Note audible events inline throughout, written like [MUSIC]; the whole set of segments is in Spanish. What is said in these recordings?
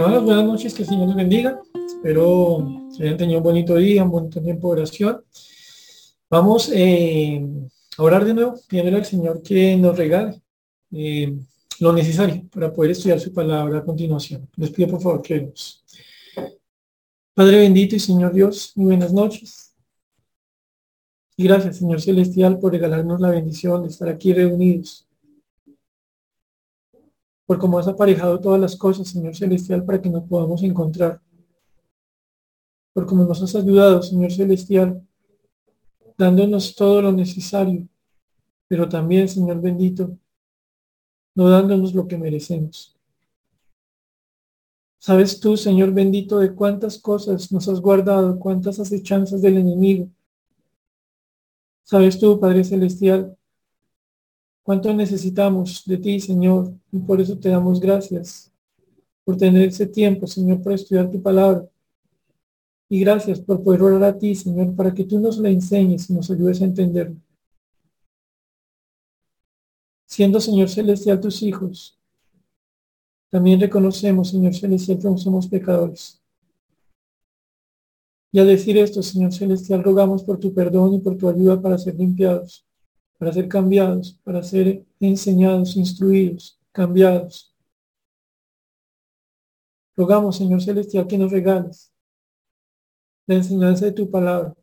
Buenas noches, que el Señor nos bendiga. Espero que hayan tenido un bonito día, un bonito tiempo de oración. Vamos eh, a orar de nuevo, pidiéndole al Señor que nos regale eh, lo necesario para poder estudiar su palabra a continuación. Les pido por favor que oremos. Padre bendito y Señor Dios, muy buenas noches. Y gracias, Señor Celestial, por regalarnos la bendición de estar aquí reunidos por cómo has aparejado todas las cosas, Señor Celestial, para que nos podamos encontrar. Por cómo nos has ayudado, Señor Celestial, dándonos todo lo necesario, pero también, Señor bendito, no dándonos lo que merecemos. ¿Sabes tú, Señor bendito, de cuántas cosas nos has guardado, cuántas acechanzas del enemigo? ¿Sabes tú, Padre Celestial, Cuánto necesitamos de ti, Señor, y por eso te damos gracias por tener ese tiempo, Señor, para estudiar tu palabra. Y gracias por poder orar a ti, Señor, para que tú nos la enseñes y nos ayudes a entenderlo. Siendo, Señor Celestial, tus hijos, también reconocemos, Señor Celestial, que somos pecadores. Y al decir esto, Señor Celestial, rogamos por tu perdón y por tu ayuda para ser limpiados para ser cambiados, para ser enseñados, instruidos, cambiados. Rogamos, Señor Celestial, que nos regales la enseñanza de tu palabra,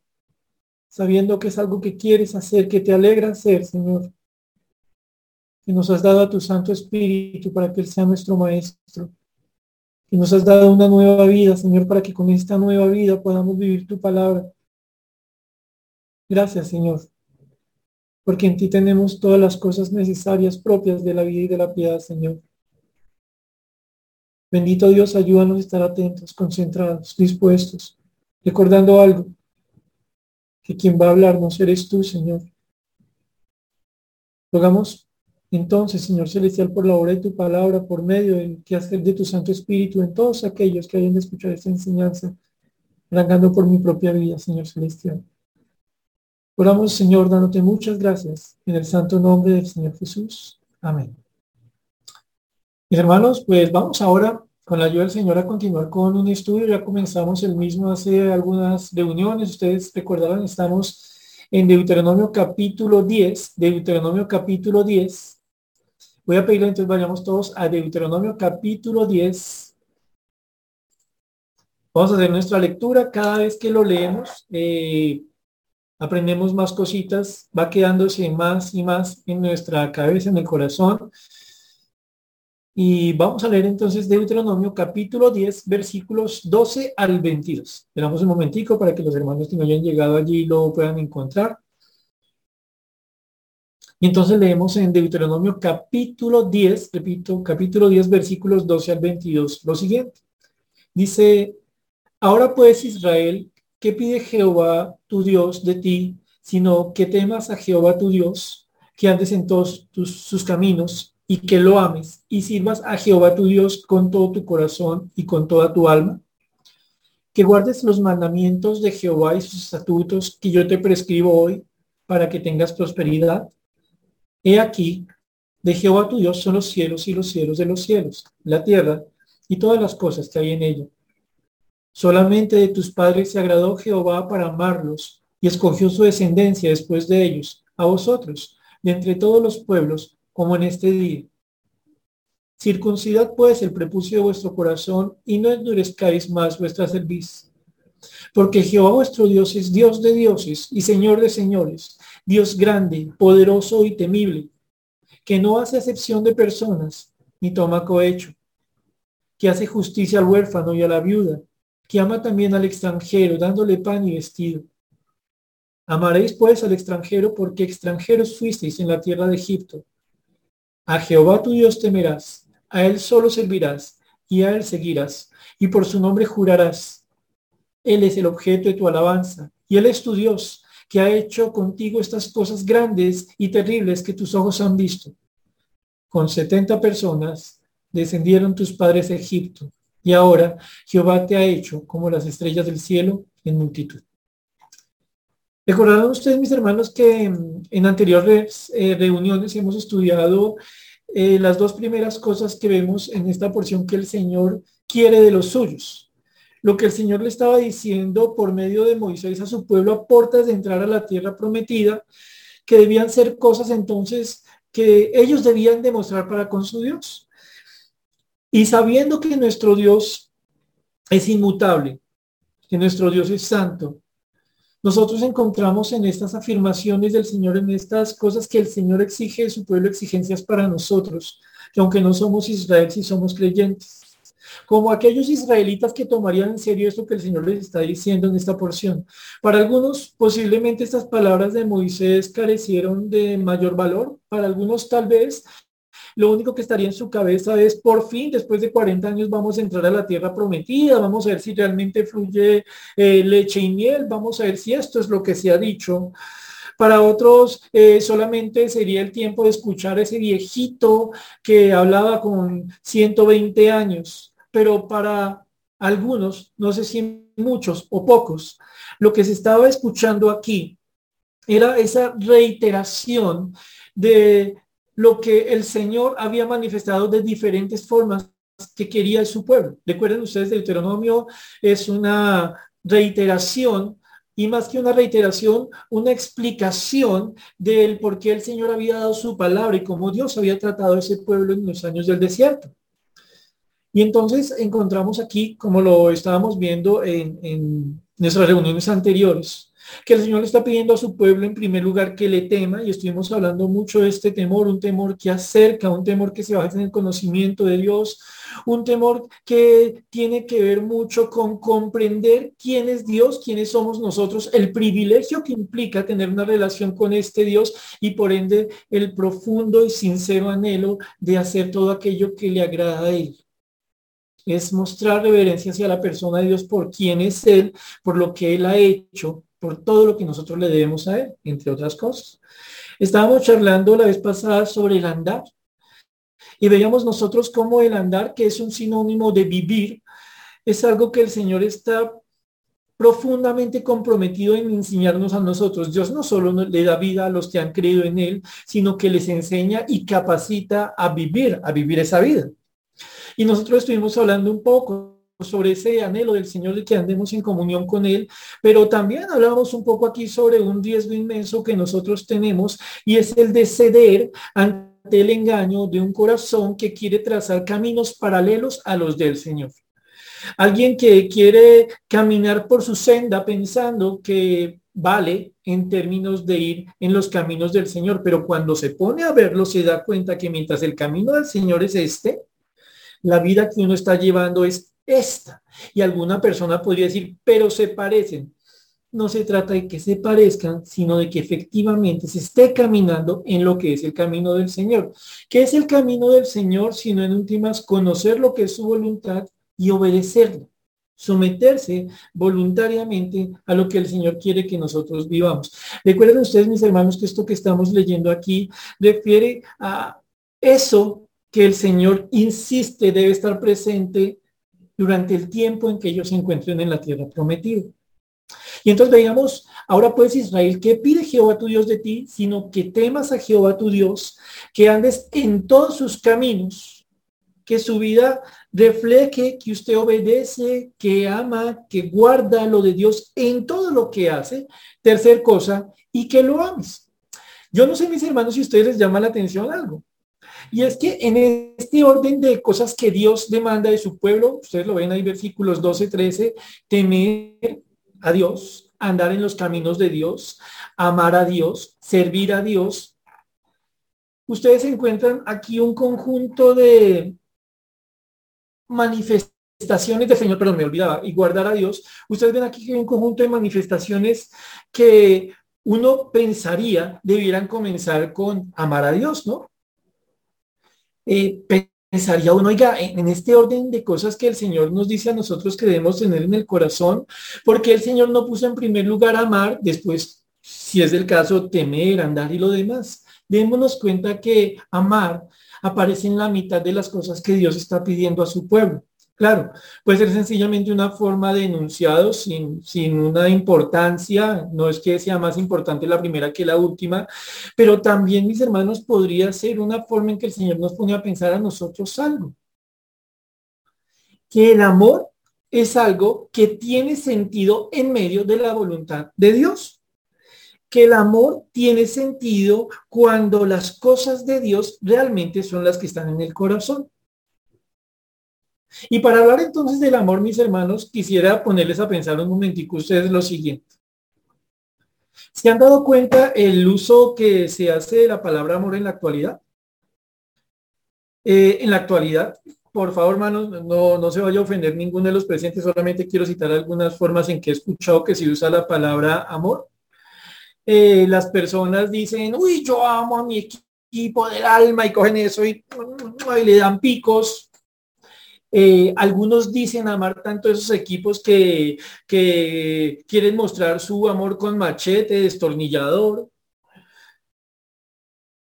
sabiendo que es algo que quieres hacer, que te alegra hacer, Señor. Que nos has dado a tu Santo Espíritu para que Él sea nuestro Maestro. Que nos has dado una nueva vida, Señor, para que con esta nueva vida podamos vivir tu palabra. Gracias, Señor porque en ti tenemos todas las cosas necesarias propias de la vida y de la piedad, Señor. Bendito Dios, ayúdanos a estar atentos, concentrados, dispuestos, recordando algo, que quien va a hablarnos eres tú, Señor. Rogamos entonces, Señor Celestial, por la obra de tu palabra, por medio del que hacer de tu Santo Espíritu en todos aquellos que hayan de escuchar esta enseñanza, rangando por mi propia vida, Señor Celestial. Oramos, Señor, dándote muchas gracias en el santo nombre del Señor Jesús. Amén. Mis hermanos, pues vamos ahora con la ayuda del Señor a continuar con un estudio. Ya comenzamos el mismo hace algunas reuniones. Ustedes recordarán, estamos en Deuteronomio capítulo 10. Deuteronomio capítulo 10. Voy a pedirle entonces vayamos todos a Deuteronomio capítulo 10. Vamos a hacer nuestra lectura cada vez que lo leemos. Eh, aprendemos más cositas, va quedándose más y más en nuestra cabeza, en el corazón. Y vamos a leer entonces Deuteronomio capítulo 10, versículos 12 al 22. Esperamos un momentico para que los hermanos que no hayan llegado allí lo puedan encontrar. Y entonces leemos en Deuteronomio capítulo 10, repito, capítulo 10, versículos 12 al 22, lo siguiente. Dice, ahora pues Israel, ¿Qué pide Jehová tu Dios de ti, sino que temas a Jehová tu Dios, que andes en todos tus, sus caminos y que lo ames y sirvas a Jehová tu Dios con todo tu corazón y con toda tu alma? Que guardes los mandamientos de Jehová y sus estatutos que yo te prescribo hoy para que tengas prosperidad. He aquí, de Jehová tu Dios son los cielos y los cielos de los cielos, la tierra y todas las cosas que hay en ella Solamente de tus padres se agradó Jehová para amarlos y escogió su descendencia después de ellos, a vosotros, de entre todos los pueblos, como en este día. Circuncidad pues el prepucio de vuestro corazón y no endurezcáis más vuestra cerviz. Porque Jehová vuestro Dios es Dios de dioses y Señor de señores, Dios grande, poderoso y temible, que no hace excepción de personas, ni toma cohecho, que hace justicia al huérfano y a la viuda, que ama también al extranjero, dándole pan y vestido. Amaréis pues al extranjero porque extranjeros fuisteis en la tierra de Egipto. A Jehová tu Dios temerás, a él solo servirás y a él seguirás, y por su nombre jurarás. Él es el objeto de tu alabanza, y él es tu Dios, que ha hecho contigo estas cosas grandes y terribles que tus ojos han visto. Con setenta personas descendieron tus padres a Egipto, y ahora Jehová te ha hecho como las estrellas del cielo en multitud. Recordarán ustedes, mis hermanos, que en anteriores eh, reuniones hemos estudiado eh, las dos primeras cosas que vemos en esta porción que el Señor quiere de los suyos. Lo que el Señor le estaba diciendo por medio de Moisés a su pueblo a puertas de entrar a la tierra prometida, que debían ser cosas entonces que ellos debían demostrar para con su Dios. Y sabiendo que nuestro Dios es inmutable, que nuestro Dios es santo, nosotros encontramos en estas afirmaciones del Señor, en estas cosas que el Señor exige de su pueblo, exigencias para nosotros, que aunque no somos Israel, sí somos creyentes. Como aquellos israelitas que tomarían en serio esto que el Señor les está diciendo en esta porción. Para algunos, posiblemente estas palabras de Moisés carecieron de mayor valor. Para algunos, tal vez, lo único que estaría en su cabeza es, por fin, después de 40 años vamos a entrar a la tierra prometida, vamos a ver si realmente fluye eh, leche y miel, vamos a ver si esto es lo que se ha dicho. Para otros eh, solamente sería el tiempo de escuchar a ese viejito que hablaba con 120 años, pero para algunos, no sé si muchos o pocos, lo que se estaba escuchando aquí era esa reiteración de lo que el Señor había manifestado de diferentes formas que quería su pueblo. Recuerden ustedes, Deuteronomio es una reiteración y más que una reiteración, una explicación del por qué el Señor había dado su palabra y cómo Dios había tratado a ese pueblo en los años del desierto. Y entonces encontramos aquí, como lo estábamos viendo en, en nuestras reuniones anteriores, que el Señor le está pidiendo a su pueblo en primer lugar que le tema, y estuvimos hablando mucho de este temor, un temor que acerca, un temor que se basa en el conocimiento de Dios, un temor que tiene que ver mucho con comprender quién es Dios, quiénes somos nosotros, el privilegio que implica tener una relación con este Dios y por ende el profundo y sincero anhelo de hacer todo aquello que le agrada a Él. Es mostrar reverencia hacia la persona de Dios por quién es Él, por lo que Él ha hecho por todo lo que nosotros le debemos a Él, entre otras cosas. Estábamos charlando la vez pasada sobre el andar y veíamos nosotros cómo el andar, que es un sinónimo de vivir, es algo que el Señor está profundamente comprometido en enseñarnos a nosotros. Dios no solo le da vida a los que han creído en Él, sino que les enseña y capacita a vivir, a vivir esa vida. Y nosotros estuvimos hablando un poco sobre ese anhelo del Señor de que andemos en comunión con Él, pero también hablamos un poco aquí sobre un riesgo inmenso que nosotros tenemos y es el de ceder ante el engaño de un corazón que quiere trazar caminos paralelos a los del Señor. Alguien que quiere caminar por su senda pensando que vale en términos de ir en los caminos del Señor, pero cuando se pone a verlo se da cuenta que mientras el camino del Señor es este, la vida que uno está llevando es esta. Y alguna persona podría decir, pero se parecen. No se trata de que se parezcan, sino de que efectivamente se esté caminando en lo que es el camino del Señor. ¿Qué es el camino del Señor? Sino en últimas conocer lo que es su voluntad y obedecerlo someterse voluntariamente a lo que el Señor quiere que nosotros vivamos. Recuerden ustedes, mis hermanos, que esto que estamos leyendo aquí refiere a eso que el Señor insiste debe estar presente durante el tiempo en que ellos se encuentren en la tierra prometida. Y entonces veíamos, ahora pues Israel, ¿qué pide Jehová tu Dios de ti? Sino que temas a Jehová tu Dios, que andes en todos sus caminos, que su vida refleje que usted obedece, que ama, que guarda lo de Dios en todo lo que hace. Tercer cosa, y que lo ames. Yo no sé, mis hermanos, si ustedes les llama la atención algo. Y es que en este orden de cosas que Dios demanda de su pueblo, ustedes lo ven ahí versículos 12, 13, temer a Dios, andar en los caminos de Dios, amar a Dios, servir a Dios. Ustedes encuentran aquí un conjunto de manifestaciones de Señor, perdón, me olvidaba, y guardar a Dios. Ustedes ven aquí que hay un conjunto de manifestaciones que uno pensaría debieran comenzar con amar a Dios, ¿no? Eh, pensaría uno, oiga, en este orden de cosas que el Señor nos dice a nosotros que debemos tener en el corazón, porque el Señor no puso en primer lugar amar, después, si es el caso, temer, andar y lo demás. Démonos cuenta que amar aparece en la mitad de las cosas que Dios está pidiendo a su pueblo. Claro, puede ser sencillamente una forma de enunciado sin, sin una importancia, no es que sea más importante la primera que la última, pero también, mis hermanos, podría ser una forma en que el Señor nos pone a pensar a nosotros algo. que el amor es algo que tiene sentido en medio de la voluntad de Dios. Que el amor tiene sentido cuando las cosas de Dios realmente son las que están en el corazón. Y para hablar entonces del amor, mis hermanos, quisiera ponerles a pensar un momentico ustedes lo siguiente. ¿Se han dado cuenta el uso que se hace de la palabra amor en la actualidad? Eh, en la actualidad, por favor, hermanos, no, no se vaya a ofender ninguno de los presentes, solamente quiero citar algunas formas en que he escuchado que se usa la palabra amor. Eh, las personas dicen, uy, yo amo a mi equipo del alma y cogen eso y, y le dan picos eh, algunos dicen amar tanto esos equipos que, que quieren mostrar su amor con machete, destornillador.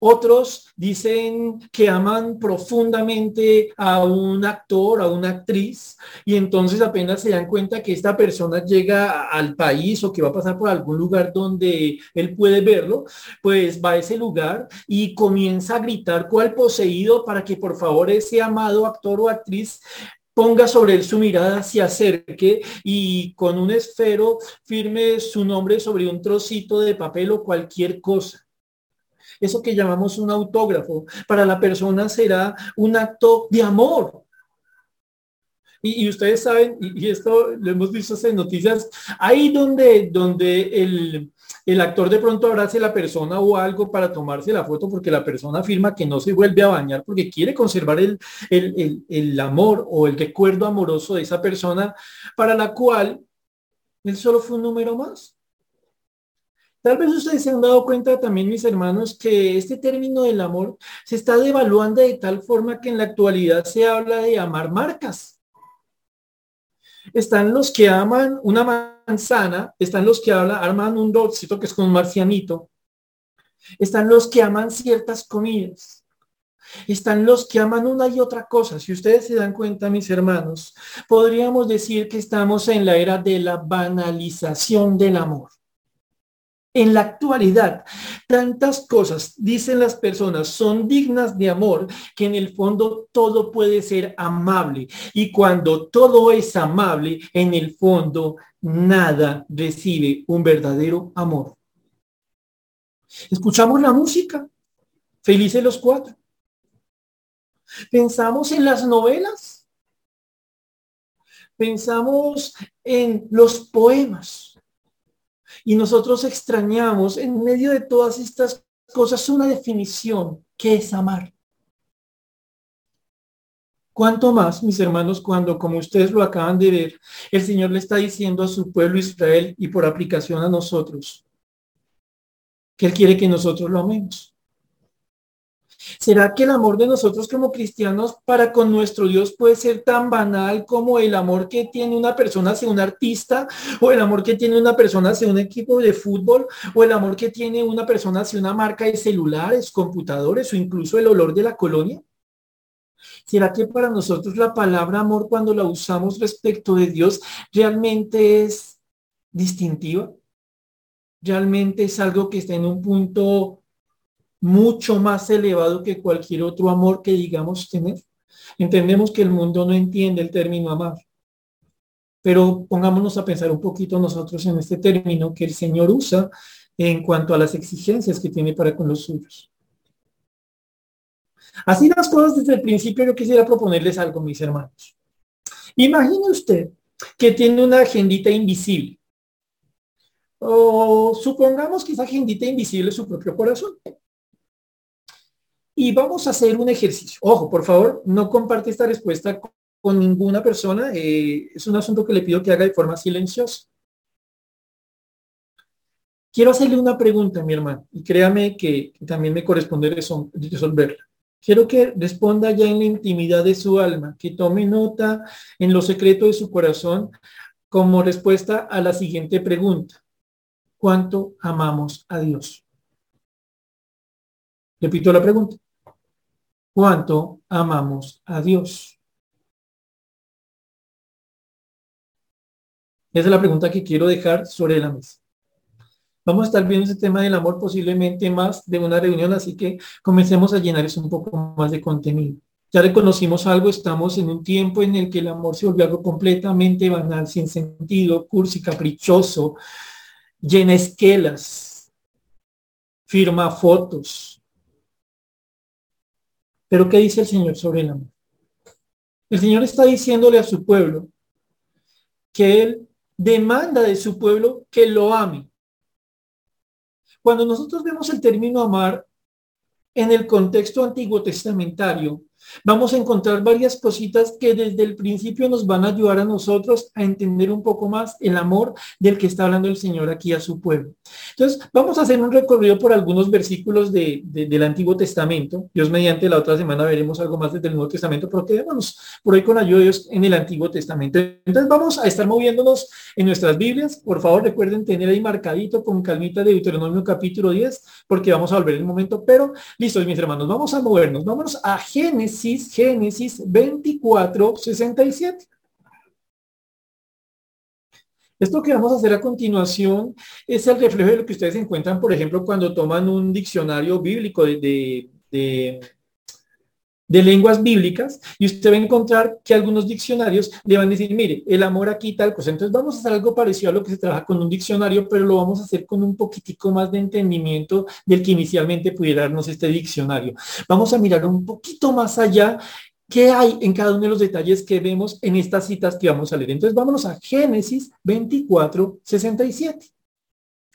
Otros dicen que aman profundamente a un actor, a una actriz, y entonces apenas se dan cuenta que esta persona llega al país o que va a pasar por algún lugar donde él puede verlo, pues va a ese lugar y comienza a gritar cual poseído para que por favor ese amado actor o actriz ponga sobre él su mirada, se acerque y con un esfero firme su nombre sobre un trocito de papel o cualquier cosa eso que llamamos un autógrafo, para la persona será un acto de amor. Y, ustedes saben, y, esto lo hemos visto en noticias, ahí donde, donde el, el actor de pronto abrace a la persona o algo para tomarse la foto porque la persona afirma que no se vuelve a bañar porque quiere conservar el, el, el, amor o el recuerdo amoroso de esa persona para la cual él solo fue un número más. Tal vez ustedes se han dado cuenta también, mis hermanos, que este término del amor se está devaluando de tal forma que en la actualidad se habla de amar marcas. Están los que aman una manzana, están los que hablan, aman un dulcito que es con un marcianito. Están los que aman ciertas comidas. Están los que aman una y otra cosa. Si ustedes se dan cuenta, mis hermanos, podríamos decir que estamos en la era de la banalización del amor. En la actualidad, tantas cosas, dicen las personas, son dignas de amor, que en el fondo todo puede ser amable. Y cuando todo es amable, en el fondo nada recibe un verdadero amor. Escuchamos la música, felices los cuatro. Pensamos en las novelas. Pensamos en los poemas y nosotros extrañamos en medio de todas estas cosas una definición que es amar. Cuanto más, mis hermanos, cuando, como ustedes lo acaban de ver, el Señor le está diciendo a su pueblo Israel y por aplicación a nosotros, que Él quiere que nosotros lo amemos. ¿Será que el amor de nosotros como cristianos para con nuestro Dios puede ser tan banal como el amor que tiene una persona hacia un artista o el amor que tiene una persona hacia un equipo de fútbol o el amor que tiene una persona hacia una marca de celulares, computadores o incluso el olor de la colonia? ¿Será que para nosotros la palabra amor cuando la usamos respecto de Dios realmente es distintiva? ¿Realmente es algo que está en un punto mucho más elevado que cualquier otro amor que digamos tener. Entendemos que el mundo no entiende el término amar, pero pongámonos a pensar un poquito nosotros en este término que el Señor usa en cuanto a las exigencias que tiene para con los suyos. Así las cosas desde el principio yo quisiera proponerles algo, mis hermanos. Imagine usted que tiene una agendita invisible. O supongamos que esa agendita invisible es su propio corazón. Y vamos a hacer un ejercicio. Ojo, por favor, no comparte esta respuesta con ninguna persona. Eh, es un asunto que le pido que haga de forma silenciosa. Quiero hacerle una pregunta, mi hermano, y créame que también me corresponde resolverla. Quiero que responda ya en la intimidad de su alma, que tome nota en lo secreto de su corazón como respuesta a la siguiente pregunta. ¿Cuánto amamos a Dios? Repito la pregunta. ¿Cuánto amamos a Dios? Esa es la pregunta que quiero dejar sobre la mesa. Vamos a estar viendo ese tema del amor posiblemente más de una reunión, así que comencemos a llenar eso un poco más de contenido. Ya reconocimos algo, estamos en un tiempo en el que el amor se volvió algo completamente banal, sin sentido, cursi, caprichoso, llena esquelas, firma fotos. Pero ¿qué dice el Señor sobre el amor? El Señor está diciéndole a su pueblo que Él demanda de su pueblo que lo ame. Cuando nosotros vemos el término amar en el contexto antiguo testamentario, Vamos a encontrar varias cositas que desde el principio nos van a ayudar a nosotros a entender un poco más el amor del que está hablando el Señor aquí a su pueblo. Entonces, vamos a hacer un recorrido por algunos versículos de, del Antiguo Testamento. Dios mediante la otra semana veremos algo más desde el Nuevo Testamento, pero quedémonos por hoy con ayuda de Dios en el Antiguo Testamento. Entonces, vamos a estar moviéndonos en nuestras Biblias. Por favor, recuerden tener ahí marcadito con calmita de Deuteronomio capítulo 10, porque vamos a volver en un momento. Pero, listos, mis hermanos, vamos a movernos. Vámonos a Génesis Génesis, 24, 67. Esto que vamos a hacer a continuación es el reflejo de lo que ustedes encuentran, por ejemplo, cuando toman un diccionario bíblico de de lenguas bíblicas y usted va a encontrar que algunos diccionarios le van a decir, mire, el amor aquí tal cosa. Entonces vamos a hacer algo parecido a lo que se trabaja con un diccionario, pero lo vamos a hacer con un poquitico más de entendimiento del que inicialmente pudiera darnos este diccionario. Vamos a mirar un poquito más allá qué hay en cada uno de los detalles que vemos en estas citas que vamos a leer. Entonces vámonos a Génesis 24, 67.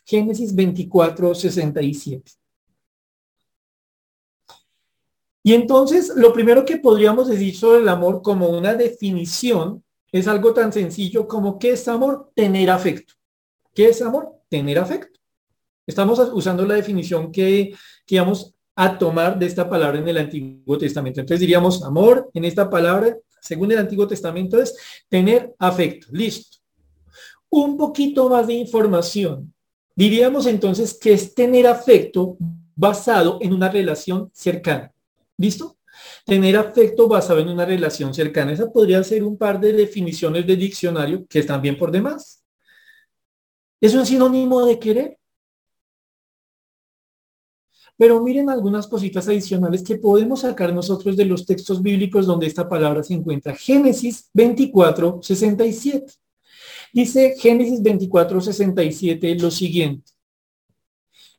Génesis 24, 67. Y entonces, lo primero que podríamos decir sobre el amor como una definición es algo tan sencillo como ¿qué es amor? Tener afecto. ¿Qué es amor? Tener afecto. Estamos usando la definición que, que vamos a tomar de esta palabra en el Antiguo Testamento. Entonces diríamos, amor en esta palabra, según el Antiguo Testamento, es tener afecto. Listo. Un poquito más de información. Diríamos entonces que es tener afecto basado en una relación cercana. ¿Listo? Tener afecto basado en una relación cercana. Esa podría ser un par de definiciones de diccionario que están bien por demás. Es un sinónimo de querer. Pero miren algunas cositas adicionales que podemos sacar nosotros de los textos bíblicos donde esta palabra se encuentra. Génesis 24, 67. Dice Génesis 24, 67 lo siguiente.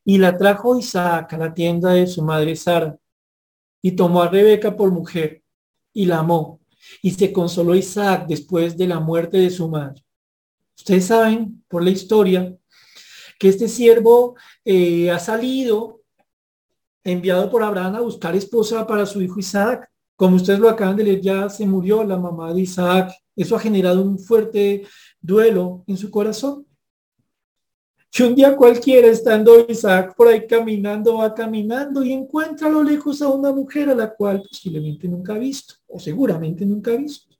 Y la trajo Isaac a la tienda de su madre Sara y tomó a Rebeca por mujer y la amó. Y se consoló Isaac después de la muerte de su madre. Ustedes saben por la historia que este siervo eh, ha salido enviado por Abraham a buscar esposa para su hijo Isaac. Como ustedes lo acaban de leer, ya se murió la mamá de Isaac. Eso ha generado un fuerte duelo en su corazón. Un día cualquiera, estando Isaac por ahí caminando, va caminando y encuentra a lo lejos a una mujer a la cual posiblemente nunca ha visto, o seguramente nunca ha visto.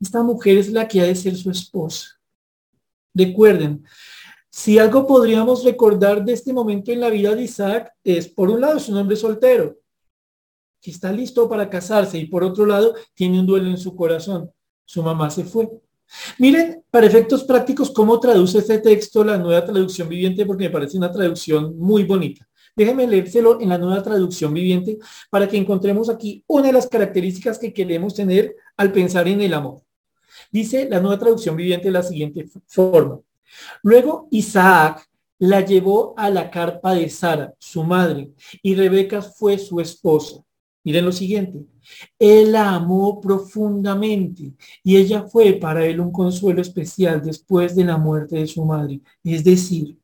Esta mujer es la que ha de ser su esposa. Recuerden, si algo podríamos recordar de este momento en la vida de Isaac es, por un lado, su nombre soltero, que está listo para casarse, y por otro lado, tiene un duelo en su corazón. Su mamá se fue. Miren, para efectos prácticos, cómo traduce este texto la nueva traducción viviente, porque me parece una traducción muy bonita. Déjenme leérselo en la nueva traducción viviente para que encontremos aquí una de las características que queremos tener al pensar en el amor. Dice la nueva traducción viviente de la siguiente forma. Luego Isaac la llevó a la carpa de Sara, su madre, y Rebeca fue su esposa. Miren lo siguiente. Él la amó profundamente y ella fue para él un consuelo especial después de la muerte de su madre. Es decir,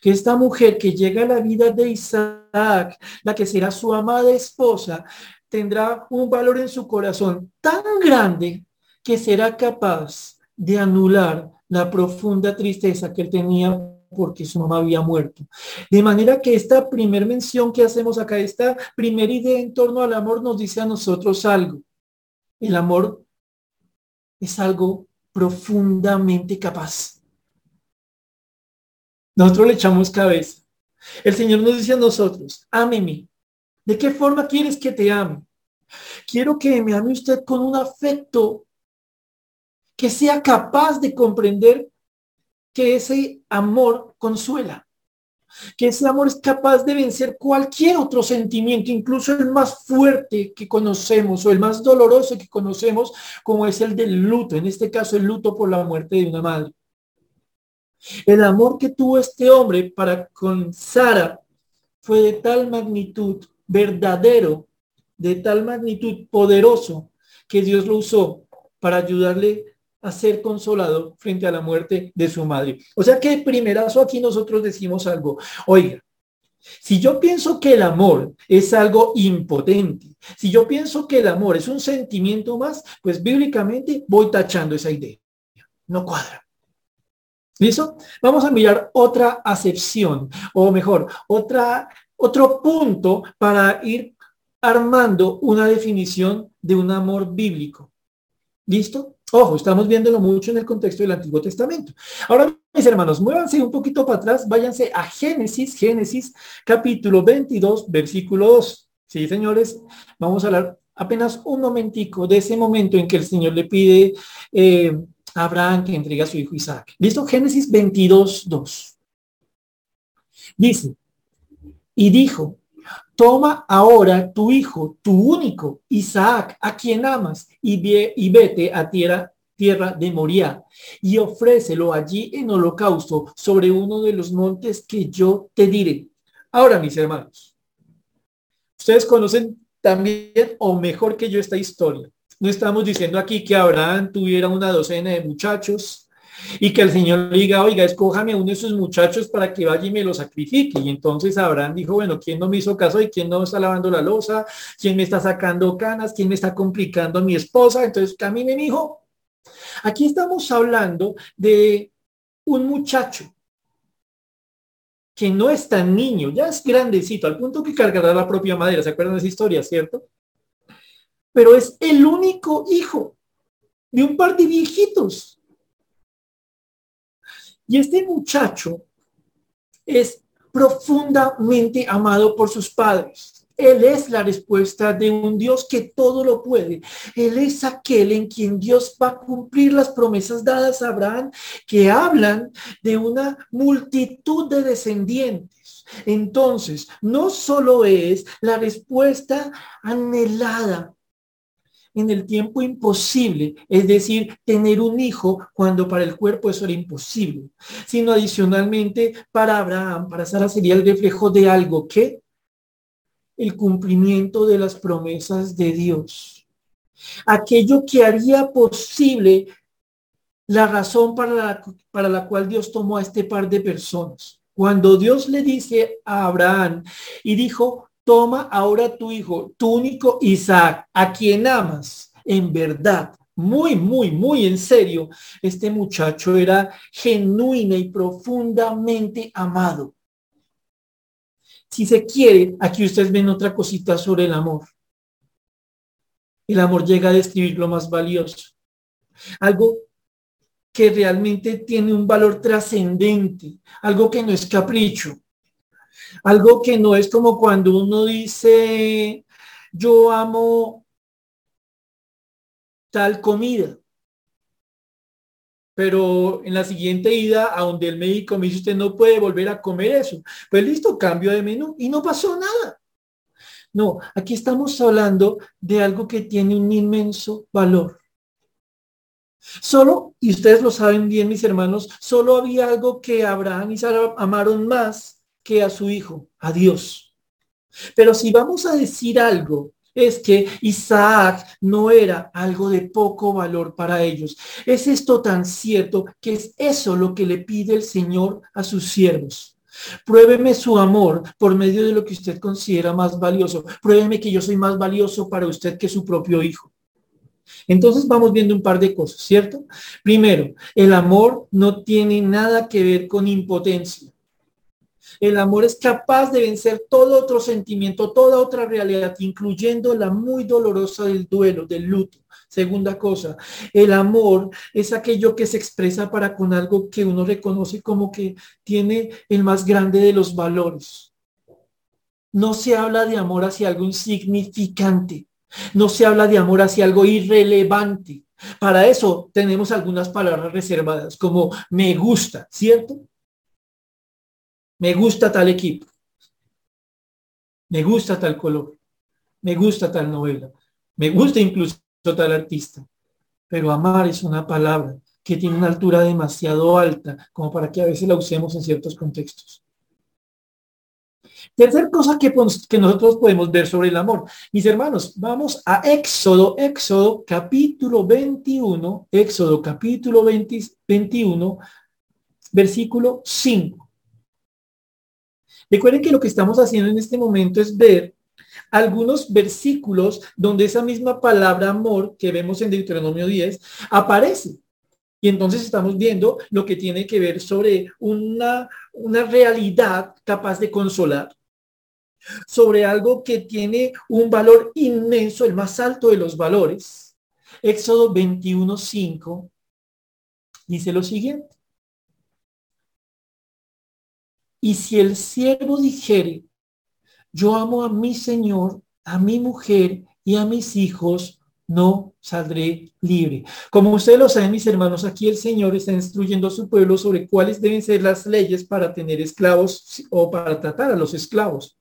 que esta mujer que llega a la vida de Isaac, la que será su amada esposa, tendrá un valor en su corazón tan grande que será capaz de anular la profunda tristeza que él tenía porque su mamá había muerto. De manera que esta primer mención que hacemos acá, esta primera idea en torno al amor nos dice a nosotros algo. El amor es algo profundamente capaz. Nosotros le echamos cabeza. El Señor nos dice a nosotros, ámeme. ¿De qué forma quieres que te ame? Quiero que me ame usted con un afecto que sea capaz de comprender que ese amor consuela. que ese amor es capaz de vencer cualquier otro sentimiento, incluso el más fuerte que conocemos o el más doloroso que conocemos, como es el del luto, en este caso el luto por la muerte de una madre. El amor que tuvo este hombre para con Sara fue de tal magnitud, verdadero, de tal magnitud poderoso, que Dios lo usó para ayudarle a ser consolado frente a la muerte de su madre. O sea que primerazo aquí nosotros decimos algo. Oiga, si yo pienso que el amor es algo impotente, si yo pienso que el amor es un sentimiento más, pues bíblicamente voy tachando esa idea. No cuadra. ¿Listo? Vamos a mirar otra acepción, o mejor, otra, otro punto para ir armando una definición de un amor bíblico. ¿Listo? Ojo, estamos viéndolo mucho en el contexto del Antiguo Testamento. Ahora, mis hermanos, muévanse un poquito para atrás, váyanse a Génesis, Génesis capítulo 22, versículo 2. Sí, señores, vamos a hablar apenas un momentico de ese momento en que el Señor le pide eh, a Abraham que entregue a su hijo Isaac. ¿Listo? Génesis 22, 2. Dice, y dijo, Toma ahora tu hijo, tu único, Isaac, a quien amas, y, y vete a tierra, tierra de Moria, y ofrécelo allí en holocausto sobre uno de los montes que yo te diré. Ahora, mis hermanos, ustedes conocen también o mejor que yo esta historia. No estamos diciendo aquí que Abraham tuviera una docena de muchachos, y que el Señor diga, oiga, escójame a uno de esos muchachos para que vaya y me lo sacrifique. Y entonces Abraham dijo, bueno, ¿quién no me hizo caso y quién no está lavando la losa? ¿Quién me está sacando canas? ¿Quién me está complicando a mi esposa? Entonces, camine, mi hijo. Aquí estamos hablando de un muchacho que no es tan niño, ya es grandecito, al punto que cargará la propia madera. ¿Se acuerdan de esa historia, cierto? Pero es el único hijo de un par de viejitos y este muchacho es profundamente amado por sus padres. Él es la respuesta de un Dios que todo lo puede. Él es aquel en quien Dios va a cumplir las promesas dadas a Abraham que hablan de una multitud de descendientes. Entonces, no solo es la respuesta anhelada en el tiempo imposible, es decir, tener un hijo cuando para el cuerpo eso era imposible, sino adicionalmente para Abraham, para Sara sería el reflejo de algo que el cumplimiento de las promesas de Dios. Aquello que haría posible la razón para la, para la cual Dios tomó a este par de personas. Cuando Dios le dice a Abraham y dijo, toma ahora tu hijo, tu único Isaac, a quien amas, en verdad, muy, muy, muy en serio, este muchacho era genuino y profundamente amado. Si se quiere, aquí ustedes ven otra cosita sobre el amor. El amor llega a describir lo más valioso. Algo que realmente tiene un valor trascendente, algo que no es capricho, algo que no es como cuando uno dice, yo amo tal comida. Pero en la siguiente ida a donde el médico me dice, usted no puede volver a comer eso. Pues listo, cambio de menú y no pasó nada. No, aquí estamos hablando de algo que tiene un inmenso valor. Solo, y ustedes lo saben bien, mis hermanos, solo había algo que Abraham y Sara amaron más que a su hijo, a Dios. Pero si vamos a decir algo, es que Isaac no era algo de poco valor para ellos. Es esto tan cierto que es eso lo que le pide el Señor a sus siervos. Pruébeme su amor por medio de lo que usted considera más valioso. Pruébeme que yo soy más valioso para usted que su propio hijo. Entonces vamos viendo un par de cosas, ¿cierto? Primero, el amor no tiene nada que ver con impotencia. El amor es capaz de vencer todo otro sentimiento, toda otra realidad, incluyendo la muy dolorosa del duelo, del luto. Segunda cosa, el amor es aquello que se expresa para con algo que uno reconoce como que tiene el más grande de los valores. No se habla de amor hacia algo insignificante. No se habla de amor hacia algo irrelevante. Para eso tenemos algunas palabras reservadas como me gusta, ¿cierto? Me gusta tal equipo, me gusta tal color, me gusta tal novela, me gusta incluso tal artista. Pero amar es una palabra que tiene una altura demasiado alta como para que a veces la usemos en ciertos contextos. Tercer cosa que, nosotros podemos ver sobre el amor. Mis hermanos, vamos a Éxodo, Éxodo capítulo 21, Éxodo capítulo 21, versículo 5. Recuerden que lo que estamos haciendo en este momento es ver algunos versículos donde esa misma palabra amor que vemos en Deuteronomio 10 aparece. Y entonces estamos viendo lo que tiene que ver sobre una, una realidad capaz de consolar, sobre algo que tiene un valor inmenso, el más alto de los valores. Éxodo 21.5 dice lo siguiente. Y si el siervo dijere, yo amo a mi Señor, a mi mujer y a mis hijos, no saldré libre. Como ustedes lo saben, mis hermanos, aquí el Señor está instruyendo a su pueblo sobre cuáles deben ser las leyes para tener esclavos o para tratar a los esclavos.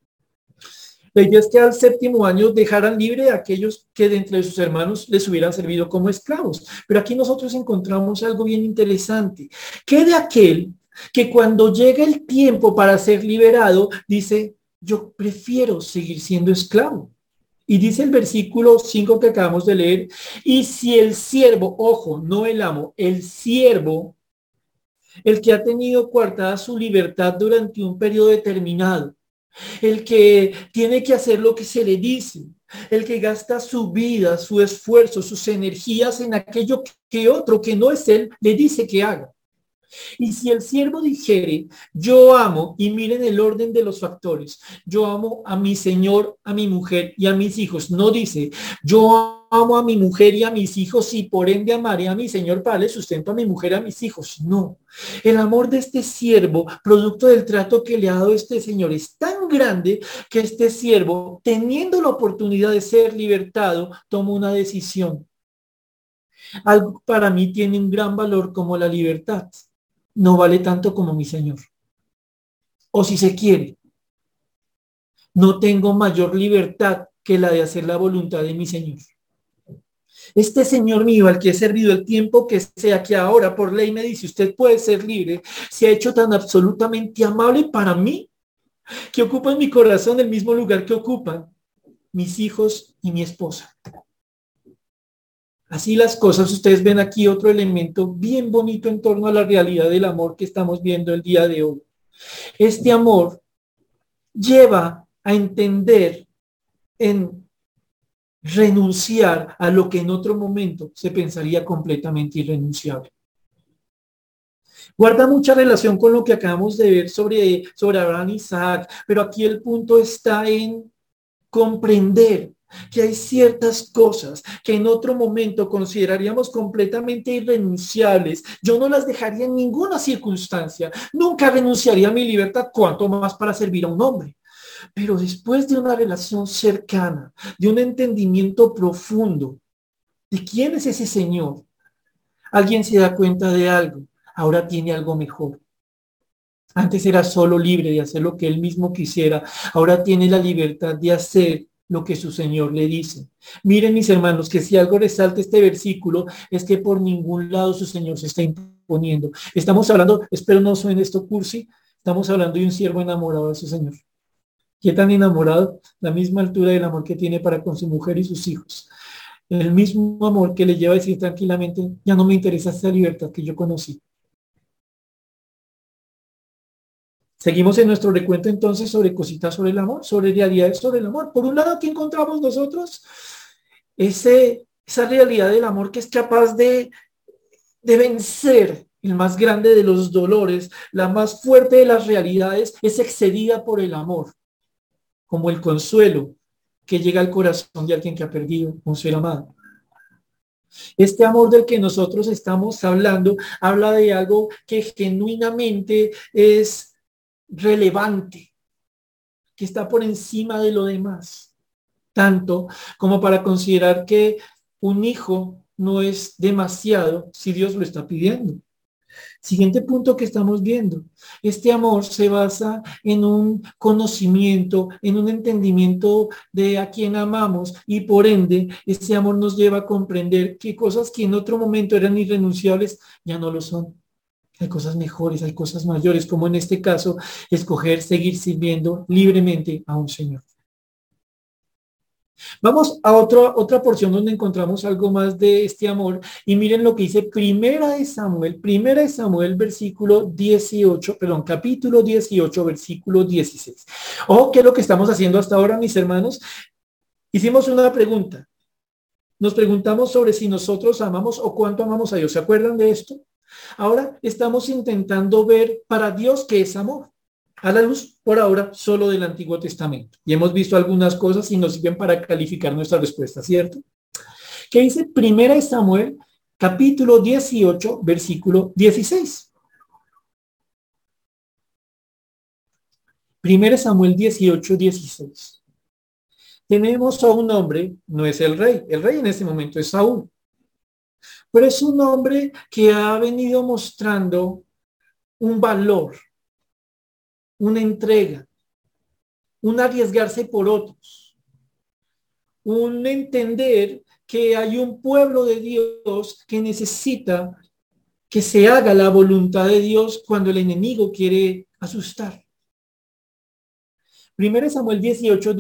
La es que al séptimo año dejaran libre a aquellos que de entre sus hermanos les hubieran servido como esclavos. Pero aquí nosotros encontramos algo bien interesante, que de aquel que cuando llega el tiempo para ser liberado, dice, yo prefiero seguir siendo esclavo. Y dice el versículo 5 que acabamos de leer, y si el siervo, ojo, no el amo, el siervo, el que ha tenido coartada su libertad durante un periodo determinado, el que tiene que hacer lo que se le dice, el que gasta su vida, su esfuerzo, sus energías en aquello que otro que no es él le dice que haga. Y si el siervo dijere, yo amo, y miren el orden de los factores, yo amo a mi Señor, a mi mujer y a mis hijos, no dice, yo amo a mi mujer y a mis hijos y por ende amaré a mi Señor para darle sustento a mi mujer a mis hijos. No, el amor de este siervo, producto del trato que le ha dado este Señor, es tan grande que este siervo, teniendo la oportunidad de ser libertado, toma una decisión. Algo para mí tiene un gran valor como la libertad no vale tanto como mi Señor. O si se quiere, no tengo mayor libertad que la de hacer la voluntad de mi Señor. Este Señor mío, al que he servido el tiempo que sea que ahora por ley me dice, usted puede ser libre, se ha hecho tan absolutamente amable para mí, que ocupa en mi corazón el mismo lugar que ocupan mis hijos y mi esposa. Así las cosas, ustedes ven aquí otro elemento bien bonito en torno a la realidad del amor que estamos viendo el día de hoy. Este amor lleva a entender en renunciar a lo que en otro momento se pensaría completamente irrenunciable. Guarda mucha relación con lo que acabamos de ver sobre, sobre Abraham y Isaac, pero aquí el punto está en comprender que hay ciertas cosas que en otro momento consideraríamos completamente irrenunciables. Yo no las dejaría en ninguna circunstancia. Nunca renunciaría a mi libertad, cuanto más para servir a un hombre. Pero después de una relación cercana, de un entendimiento profundo de quién es ese Señor, alguien se da cuenta de algo. Ahora tiene algo mejor. Antes era solo libre de hacer lo que él mismo quisiera. Ahora tiene la libertad de hacer lo que su Señor le dice. Miren mis hermanos, que si algo resalta este versículo es que por ningún lado su Señor se está imponiendo. Estamos hablando, espero no suene esto cursi, estamos hablando de un siervo enamorado de su Señor. ¿Qué tan enamorado? La misma altura del amor que tiene para con su mujer y sus hijos. El mismo amor que le lleva a decir tranquilamente, ya no me interesa esa libertad que yo conocí. Seguimos en nuestro recuento entonces sobre cositas sobre el amor, sobre realidades sobre el amor. Por un lado, ¿qué encontramos nosotros? Ese, esa realidad del amor que es capaz de, de vencer el más grande de los dolores, la más fuerte de las realidades, es excedida por el amor, como el consuelo que llega al corazón de alguien que ha perdido un ser amado. Este amor del que nosotros estamos hablando habla de algo que genuinamente es relevante, que está por encima de lo demás, tanto como para considerar que un hijo no es demasiado si Dios lo está pidiendo. Siguiente punto que estamos viendo. Este amor se basa en un conocimiento, en un entendimiento de a quien amamos y por ende este amor nos lleva a comprender que cosas que en otro momento eran irrenunciables ya no lo son. Hay cosas mejores, hay cosas mayores, como en este caso, escoger seguir sirviendo libremente a un Señor. Vamos a otra, otra porción donde encontramos algo más de este amor y miren lo que dice Primera de Samuel, Primera de Samuel, versículo 18, perdón, capítulo 18, versículo 16. Ojo, ¿qué es lo que estamos haciendo hasta ahora, mis hermanos? Hicimos una pregunta. Nos preguntamos sobre si nosotros amamos o cuánto amamos a Dios. ¿Se acuerdan de esto? Ahora estamos intentando ver para Dios qué es amor a la luz por ahora solo del Antiguo Testamento. Y hemos visto algunas cosas y nos sirven para calificar nuestra respuesta, ¿cierto? ¿Qué dice Primera Samuel, capítulo 18, versículo 16? Primera Samuel 18, 16. Tenemos a un hombre, no es el rey, el rey en este momento es Saúl, pero es un hombre que ha venido mostrando un valor una entrega, un arriesgarse por otros, un entender que hay un pueblo de Dios que necesita que se haga la voluntad de Dios cuando el enemigo quiere asustar. Primero Samuel 18,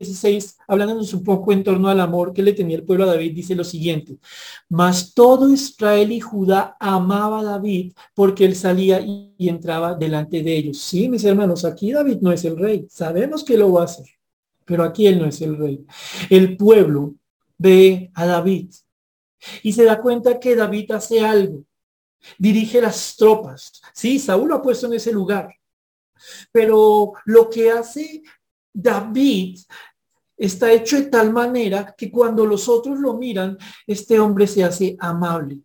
16, hablándonos un poco en torno al amor que le tenía el pueblo a David, dice lo siguiente, mas todo Israel y Judá amaba a David porque él salía y, entraba delante de ellos. Sí, mis hermanos, aquí David no es el rey, sabemos que lo va a hacer, pero aquí él no es el rey. El pueblo ve a David y se da cuenta que David hace algo, dirige las tropas. Sí, Saúl lo ha puesto en ese lugar pero lo que hace David está hecho de tal manera que cuando los otros lo miran, este hombre se hace amable.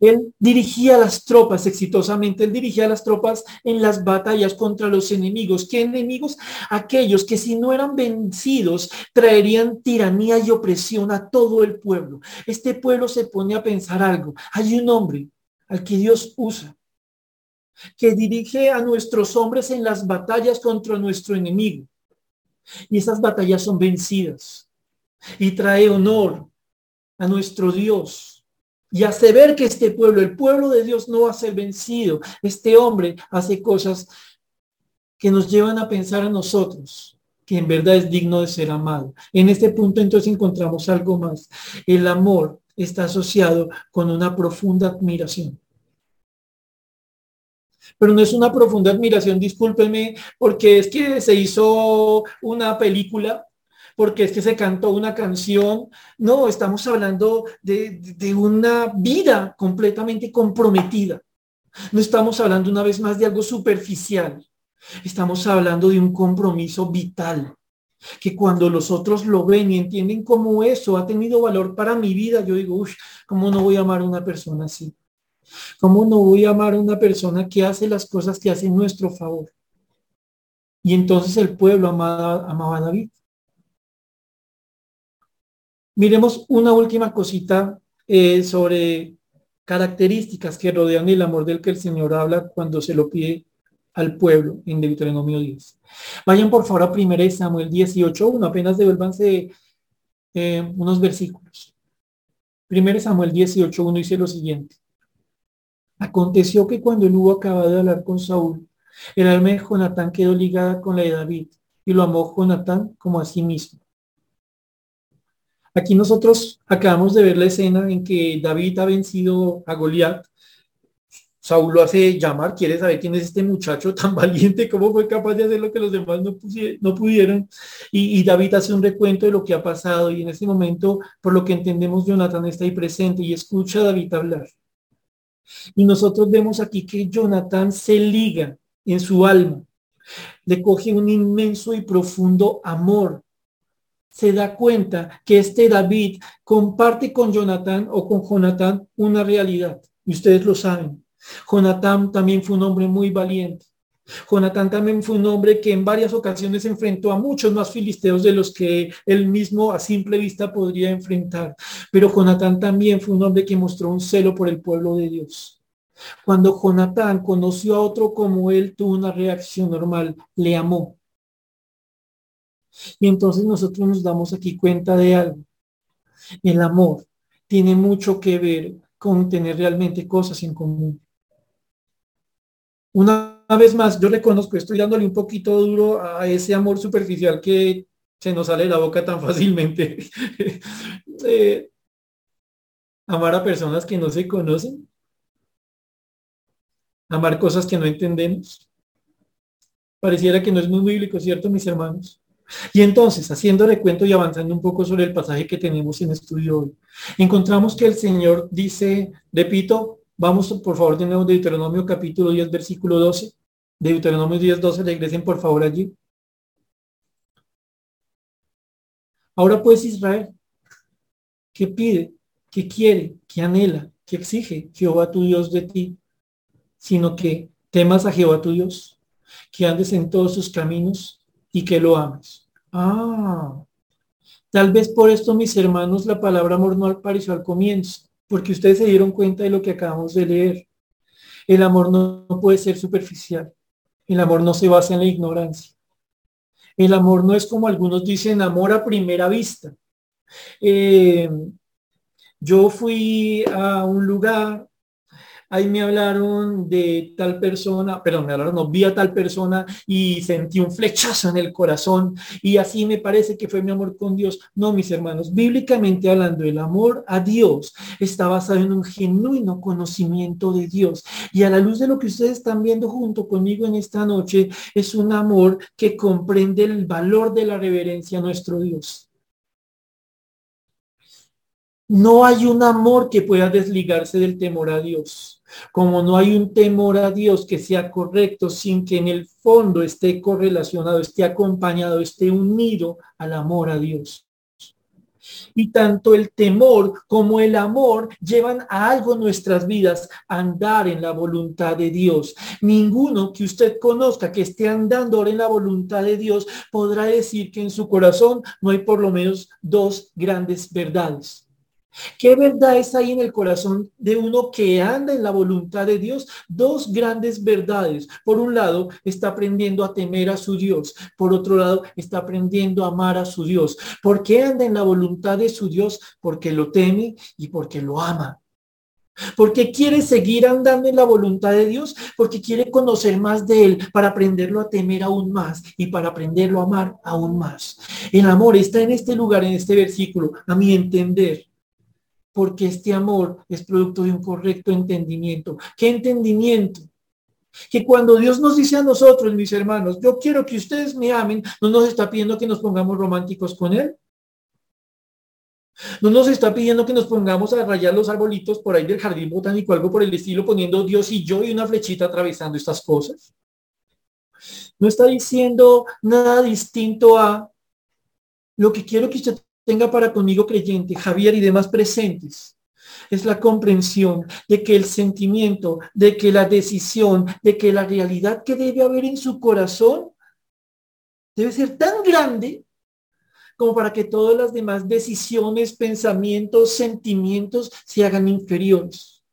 Él dirigía las tropas exitosamente, él dirigía las tropas en las batallas contra los enemigos. ¿Qué enemigos? Aquellos que si no eran vencidos traerían tiranía y opresión a todo el pueblo. Este pueblo se pone a pensar algo. Hay un hombre al que Dios usa que dirige a nuestros hombres en las batallas contra nuestro enemigo. Y esas batallas son vencidas. Y trae honor a nuestro Dios. Y hace ver que este pueblo, el pueblo de Dios, no va a ser vencido. Este hombre hace cosas que nos llevan a pensar a nosotros que en verdad es digno de ser amado. En este punto entonces encontramos algo más. El amor está asociado con una profunda admiración pero no es una profunda admiración, discúlpeme, porque es que se hizo una película, porque es que se cantó una canción. No, estamos hablando de, de una vida completamente comprometida. No estamos hablando una vez más de algo superficial. Estamos hablando de un compromiso vital que cuando los otros lo ven y entienden cómo eso ha tenido valor para mi vida, yo digo, uy, ¿cómo no voy a amar a una persona así? ¿Cómo no voy a amar a una persona que hace las cosas que hace en nuestro favor? Y entonces el pueblo amaba, amaba a David. Miremos una última cosita eh, sobre características que rodean el amor del que el Señor habla cuando se lo pide al pueblo en Deuteronomio 10. Vayan por favor a 1 Samuel 18, uno, apenas devuélvanse eh, unos versículos. 1 Samuel 18, 1 dice lo siguiente. Aconteció que cuando él hubo acabado de hablar con Saúl, el alma de Jonatán quedó ligada con la de David y lo amó Jonatán como a sí mismo. Aquí nosotros acabamos de ver la escena en que David ha vencido a Goliat. Saúl lo hace llamar, quiere saber quién es este muchacho tan [LAUGHS] valiente, cómo fue capaz de hacer lo que los demás no, pudieron. Y, y, David hace un recuento de lo que ha pasado y en ese momento, por lo que entendemos, Jonatán está ahí presente y escucha a David hablar. Y nosotros vemos aquí que Jonathan se liga en su alma, le coge un inmenso y profundo amor. Se da cuenta que este David comparte con Jonathan o con Jonathan una realidad. Y ustedes lo saben. Jonathan también fue un hombre muy valiente. Jonatán también fue un hombre que en varias ocasiones enfrentó a muchos más filisteos de los que él mismo a simple vista podría enfrentar. Pero Jonatán también fue un hombre que mostró un celo por el pueblo de Dios. Cuando Jonatán conoció a otro como él, tuvo una reacción normal, le amó. Y entonces nosotros nos damos aquí cuenta de algo. El amor tiene mucho que ver con tener realmente cosas en común. Una vez más, yo reconozco, estoy dándole un poquito duro a ese amor superficial que se nos sale la boca tan [LAUGHS] fácilmente. [LAUGHS] Eh, amar a personas que no se conocen. Amar cosas que no entendemos. Pareciera que no es muy bíblico, ¿cierto, mis hermanos? Y entonces, haciendo recuento y avanzando un poco sobre el pasaje que tenemos en estudio hoy, encontramos que el Señor dice, repito, vamos por favor de nuevo Deuteronomio capítulo 10, versículo 12. Deuteronomio 10, 12, regresen por favor allí. Ahora pues Israel, ¿qué pide? ¿Qué quiere? ¿Qué anhela? ¿Qué exige Jehová tu Dios de ti? Sino que temas a Jehová tu Dios, que andes en todos sus caminos y que lo ames. Ah, tal vez por esto, mis hermanos, la palabra amor no apareció al comienzo, porque ustedes se dieron cuenta de lo que acabamos de leer. El amor no, puede ser superficial. El amor no se basa en la ignorancia. El amor no es como algunos dicen amor a primera vista. Eh, yo fui a un lugar ahí me hablaron de tal persona, perdón, me hablaron, no, vi a tal persona y sentí un flechazo en el corazón y así me parece que fue mi amor con Dios. No, mis hermanos, bíblicamente hablando, el amor a Dios está basado en un genuino conocimiento de Dios. Y a la luz de lo que ustedes están viendo junto conmigo en esta noche, es un amor que comprende el valor de la reverencia a nuestro Dios. No hay un amor que pueda desligarse del temor a Dios. Como no hay un temor a Dios que sea correcto sin que en el fondo esté correlacionado, esté acompañado, esté unido al amor a Dios. Y tanto el temor como el amor llevan a algo nuestras vidas, andar en la voluntad de Dios. Ninguno que usted conozca que esté andando ahora en la voluntad de Dios podrá decir que en su corazón no hay por lo menos dos grandes verdades ¿Qué verdad es ahí en el corazón de uno que anda en la voluntad de Dios? Dos grandes verdades. Por un lado, está aprendiendo a temer a su Dios. Por otro lado, está aprendiendo a amar a su Dios. ¿Por qué anda en la voluntad de su Dios? Porque lo teme y porque lo ama. Porque quiere seguir andando en la voluntad de Dios, porque quiere conocer más de Él, para aprenderlo a temer aún más y para aprenderlo a amar aún más. El amor está en este lugar, en este versículo, a mi entender porque este amor es producto de un correcto entendimiento. ¿Qué entendimiento? Que cuando Dios nos dice a nosotros, mis hermanos, yo quiero que ustedes me amen, no nos está pidiendo que nos pongamos románticos con Él. No nos está pidiendo que nos pongamos a rayar los arbolitos por ahí del jardín botánico, algo por el estilo, poniendo Dios y yo y una flechita atravesando estas cosas. No está diciendo nada distinto a lo que quiero que usted tenga para conmigo creyente, Javier y demás presentes, es la comprensión de que el sentimiento, de que la decisión, de que la realidad que debe haber en su corazón debe ser tan grande como para que todas las demás decisiones, pensamientos, sentimientos se hagan inferiores.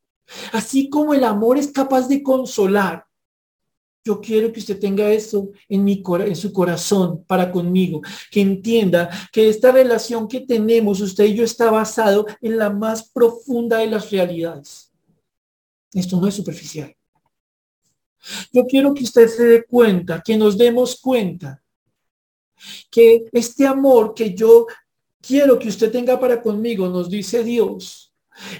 Así como el amor es capaz de consolar, yo quiero que usted tenga eso en, mi, en su corazón para conmigo, que entienda que esta relación que tenemos usted y yo está basado en la más profunda de las realidades. Esto no es superficial. Yo quiero que usted se dé cuenta, que nos demos cuenta que este amor que yo quiero que usted tenga para conmigo, nos dice Dios,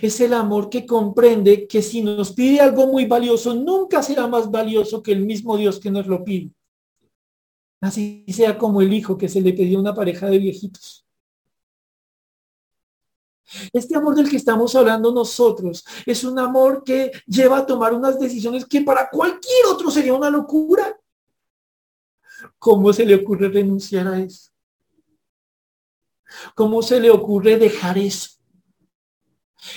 es el amor que comprende que si nos pide algo muy valioso, nunca será más valioso que el mismo Dios que nos lo pide. Así sea como el hijo que se le pidió a una pareja de viejitos. Este amor del que estamos hablando nosotros es un amor que lleva a tomar unas decisiones que para cualquier otro sería una locura. ¿Cómo se le ocurre renunciar a eso? ¿Cómo se le ocurre dejar eso?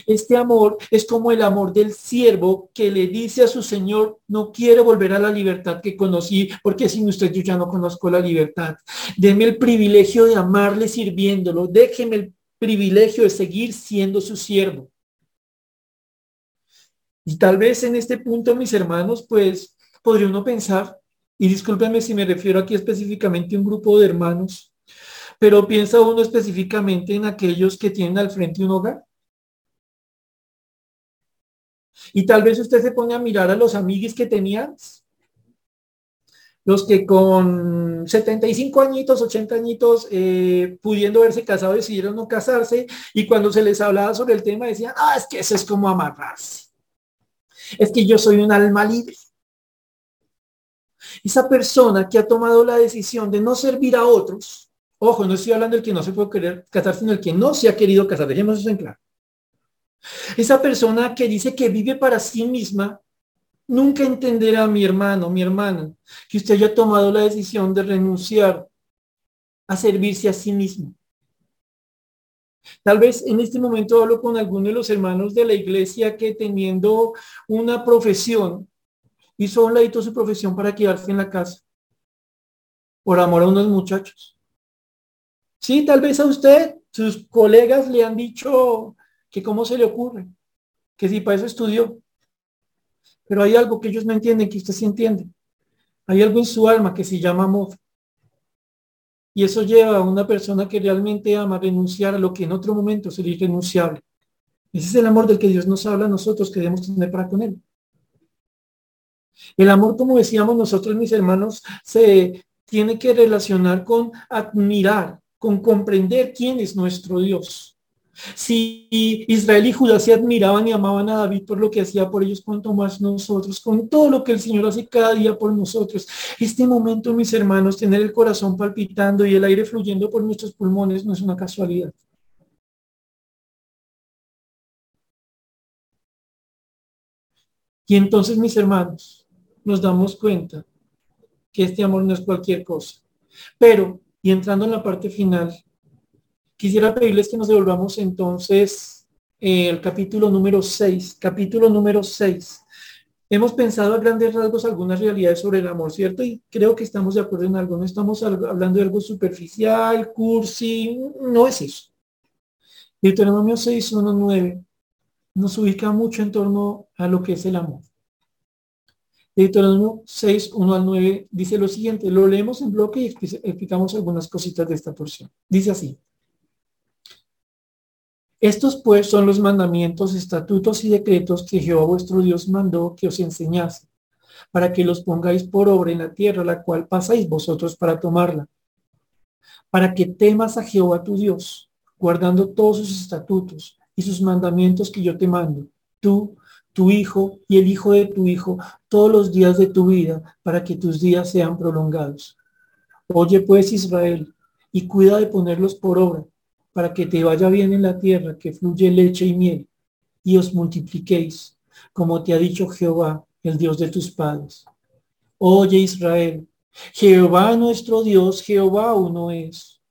Este amor es como el amor del siervo que le dice a su Señor, no quiero volver a la libertad que conocí, porque sin usted yo ya no conozco la libertad. Deme el privilegio de amarle sirviéndolo. Déjeme el privilegio de seguir siendo su siervo. Y tal vez en este punto, mis hermanos, pues podría uno pensar, y discúlpenme si me refiero aquí específicamente a un grupo de hermanos, pero piensa uno específicamente en aquellos que tienen al frente un hogar. Y tal vez usted se pone a mirar a los amigos que tenía los que con 75 añitos, 80 añitos, eh, pudiendo verse casado, decidieron no casarse y cuando se les hablaba sobre el tema decían, ah, es que eso es como amarrarse. Es que yo soy un alma libre. Esa persona que ha tomado la decisión de no servir a otros, ojo, no estoy hablando del que no se puede querer casar, sino el que no se ha querido casar, dejemos eso en claro. Esa persona que dice que vive para sí misma, nunca entenderá mi hermano, mi hermana, que usted haya tomado la decisión de renunciar a servirse a sí mismo. Tal vez en este momento hablo con alguno de los hermanos de la iglesia que teniendo una profesión, hizo un ladito su profesión para quedarse en la casa, por amor a unos muchachos. Sí, tal vez a usted, sus colegas le han dicho que cómo se le ocurre, que si para eso estudió. Pero hay algo que ellos no entienden, que usted sí entiende. Hay algo en su alma que se llama amor. Y eso lleva a una persona que realmente ama renunciar a lo que en otro momento sería irrenunciable. Ese es el amor del que Dios nos habla nosotros que debemos tener para con Él. El amor, como decíamos nosotros, mis hermanos, se tiene que relacionar con admirar, con comprender quién es nuestro Dios. Si Israel y Judá se admiraban y amaban a David por lo que hacía por ellos, cuanto más nosotros, con todo lo que el Señor hace cada día por nosotros. Este momento, mis hermanos, tener el corazón palpitando y el aire fluyendo por nuestros pulmones no es una casualidad. Y entonces, mis hermanos, nos damos cuenta que este amor no es cualquier cosa. Pero, y entrando en la parte final, Quisiera pedirles que nos devolvamos entonces eh, el capítulo número 6, capítulo número 6. Hemos pensado a grandes rasgos algunas realidades sobre el amor, ¿cierto? Y creo que estamos de acuerdo en algo. No estamos hablando de algo superficial, cursi, no es eso. Deuteronomio 6, 1, 9 nos ubica mucho en torno a lo que es el amor. Deuteronomio 6, 1 al 9 dice lo siguiente, lo leemos en bloque y explicamos algunas cositas de esta porción. Dice así, estos pues son los mandamientos, estatutos y decretos que Jehová vuestro Dios mandó que os enseñase, para que los pongáis por obra en la tierra, la cual pasáis vosotros para tomarla, para que temas a Jehová tu Dios, guardando todos sus estatutos y sus mandamientos que yo te mando, tú, tu hijo y el hijo de tu hijo, todos los días de tu vida, para que tus días sean prolongados. Oye pues Israel, y cuida de ponerlos por obra para que te vaya bien en la tierra, que fluye leche y miel, y os multipliquéis, como te ha dicho Jehová, el Dios de tus padres. Oye Israel, Jehová nuestro Dios, Jehová uno es.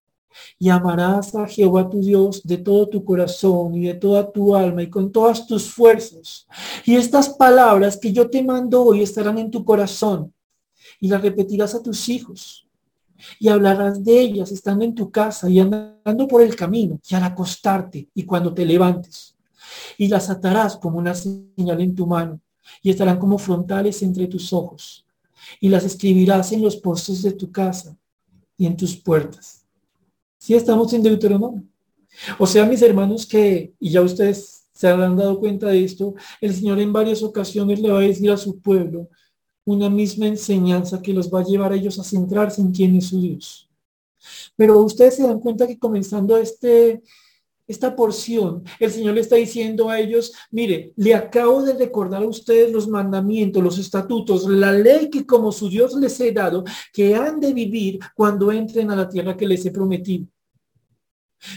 Y amarás a Jehová tu Dios de todo tu corazón y de toda tu alma y con todas tus fuerzas. Y estas palabras que yo te mando hoy estarán en tu corazón y las repetirás a tus hijos y hablarás de ellas estando en tu casa y andando por el camino y al acostarte y cuando te levantes. Y las atarás como una señal en tu mano y estarán como frontales entre tus ojos. Y las escribirás en los postes de tu casa y en tus puertas. Si estamos en Deuteronomio. O sea, mis hermanos, que, y ya ustedes se habrán dado cuenta de esto, el Señor en varias ocasiones le va a decir a su pueblo, una misma enseñanza que los va a llevar a ellos a centrarse en quién es su Dios. Pero ustedes se dan cuenta que comenzando este, esta porción, el Señor le está diciendo a ellos, mire, le acabo de recordar a ustedes los mandamientos, los estatutos, la ley que como su Dios les he dado, que han de vivir cuando entren a la tierra que les he prometido.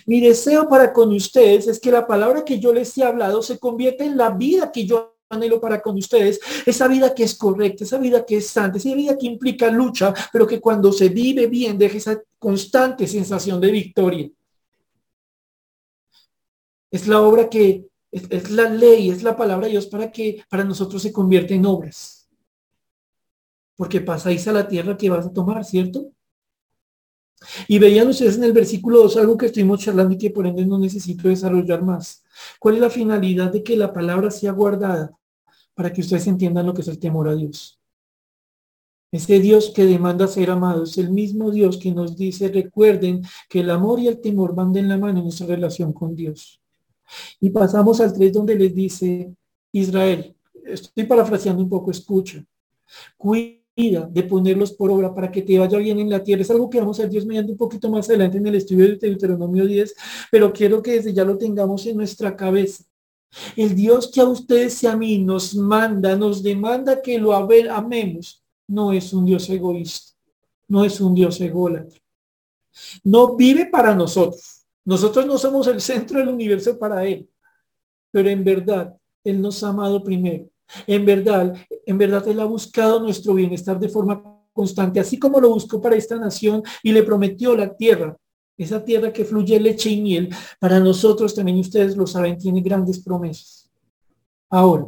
Mi deseo para con ustedes es que la palabra que yo les he hablado se convierta en la vida que yo anhelo para con ustedes, esa vida que es correcta, esa vida que es santa, esa vida que implica lucha, pero que cuando se vive bien deja esa constante sensación de victoria. Es la obra que, es, la ley, es la palabra de Dios para que para nosotros se convierta en obras. Porque pasáis a la tierra que vas a tomar, ¿cierto? Y veían ustedes en el versículo 2 algo que estuvimos charlando y que por ende no necesito desarrollar más. ¿Cuál es la finalidad de que la palabra sea guardada? Para que ustedes entiendan lo que es el temor a Dios. Ese Dios que demanda ser amado es el mismo Dios que nos dice, recuerden que el amor y el temor van de la mano en nuestra relación con Dios. Y pasamos al 3 donde les dice, Israel, estoy parafraseando un poco, escucha, cuida de ponerlos por obra para que te vaya bien en la tierra. Es algo que vamos a ver Dios mediante un poquito más adelante en el estudio de Deuteronomio 10, pero quiero que desde ya lo tengamos en nuestra cabeza. El Dios que a ustedes y a mí nos manda, nos demanda que lo amemos, no es un Dios egoísta, no es un Dios ególatra. No vive para nosotros. Nosotros no somos el centro del universo para Él, pero en verdad Él nos ha amado primero. En verdad, en verdad Él ha buscado nuestro bienestar de forma constante, así como lo buscó para esta nación y le prometió la tierra, esa tierra que fluye leche y miel. Para nosotros también ustedes lo saben, tiene grandes promesas. Ahora,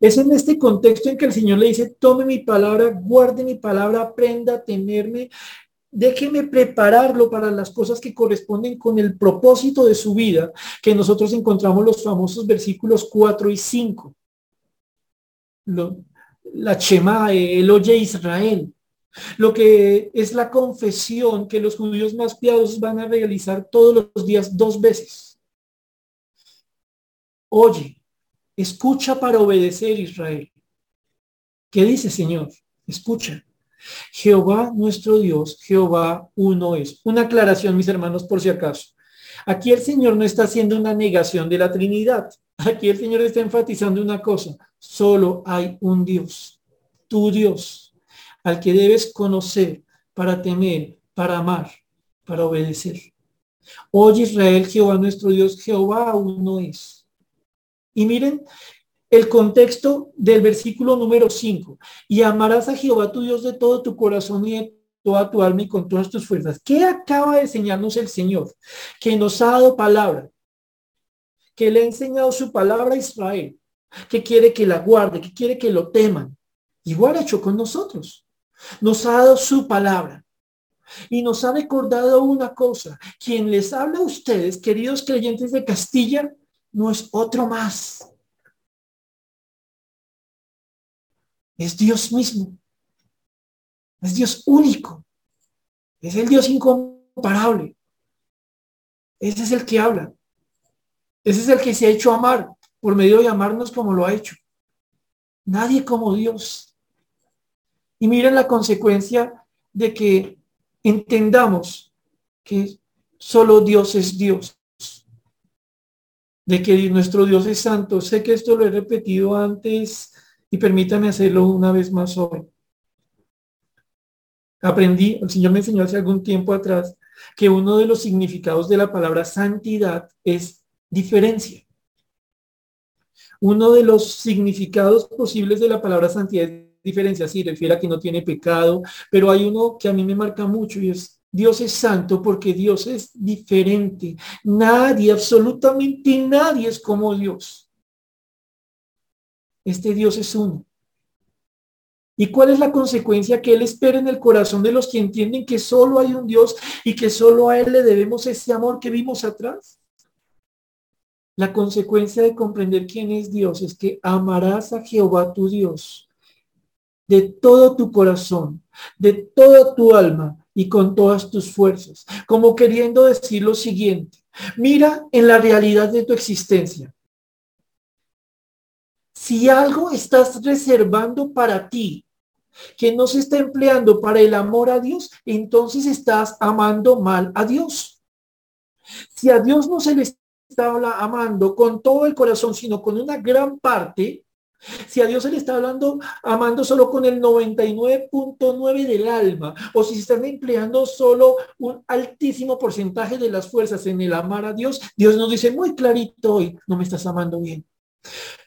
es en este contexto en que el Señor le dice, tome mi palabra, guarde mi palabra, aprenda a tenerme, déjeme prepararlo para las cosas que corresponden con el propósito de su vida, que nosotros encontramos los famosos versículos 4 y 5. la Chema, el oye Israel, lo que es la confesión que los judíos más piadosos van a realizar todos los días dos veces. Oye, Escucha para obedecer, Israel. ¿Qué dice, Señor? Escucha. Jehová nuestro Dios, Jehová uno es. Una aclaración, mis hermanos, por si acaso. Aquí el Señor no está haciendo una negación de la Trinidad. Aquí el Señor está enfatizando una cosa. Solo hay un Dios, tu Dios, al que debes conocer para temer, para amar, para obedecer. Oye Israel, Jehová nuestro Dios, Jehová uno es. Y miren el contexto del versículo número 5. Y amarás a Jehová tu Dios de todo tu corazón y de toda tu alma y con todas tus fuerzas. ¿Qué acaba de enseñarnos el Señor? Que nos ha dado palabra. Que le ha enseñado su palabra a Israel. Que quiere que la guarde, que quiere que lo teman. Igual ha hecho con nosotros. Nos ha dado su palabra. Y nos ha recordado una cosa. Quien les habla a ustedes, queridos creyentes de Castilla, no es otro más. Es Dios mismo. Es Dios único. Es el Dios incomparable. Ese es el que habla. Ese es el que se ha hecho amar por medio de amarnos como lo ha hecho. Nadie como Dios. Y miren la consecuencia de que entendamos que solo Dios es Dios de que nuestro Dios es santo. Sé que esto lo he repetido antes y permítame hacerlo una vez más hoy. Aprendí, el Señor me enseñó hace algún tiempo atrás, que uno de los significados de la palabra santidad es diferencia. Uno de los significados posibles de la palabra santidad es diferencia, sí, refiere a que no tiene pecado, pero hay uno que a mí me marca mucho y es Dios es santo porque Dios es diferente. Nadie, absolutamente nadie es como Dios. Este Dios es uno. ¿Y cuál es la consecuencia que Él espera en el corazón de los que entienden que solo hay un Dios y que solo a Él le debemos ese amor que vimos atrás? La consecuencia de comprender quién es Dios es que amarás a Jehová tu Dios de todo tu corazón, de toda tu alma, y con todas tus fuerzas, como queriendo decir lo siguiente, mira en la realidad de tu existencia. Si algo estás reservando para ti, que no se está empleando para el amor a Dios, entonces estás amando mal a Dios. Si a Dios no se le está amando con todo el corazón, sino con una gran parte, si a Dios se le está hablando, amando solo con el 99.9 del alma, o si se están empleando solo un altísimo porcentaje de las fuerzas en el amar a Dios, Dios nos dice muy clarito hoy, no me estás amando bien.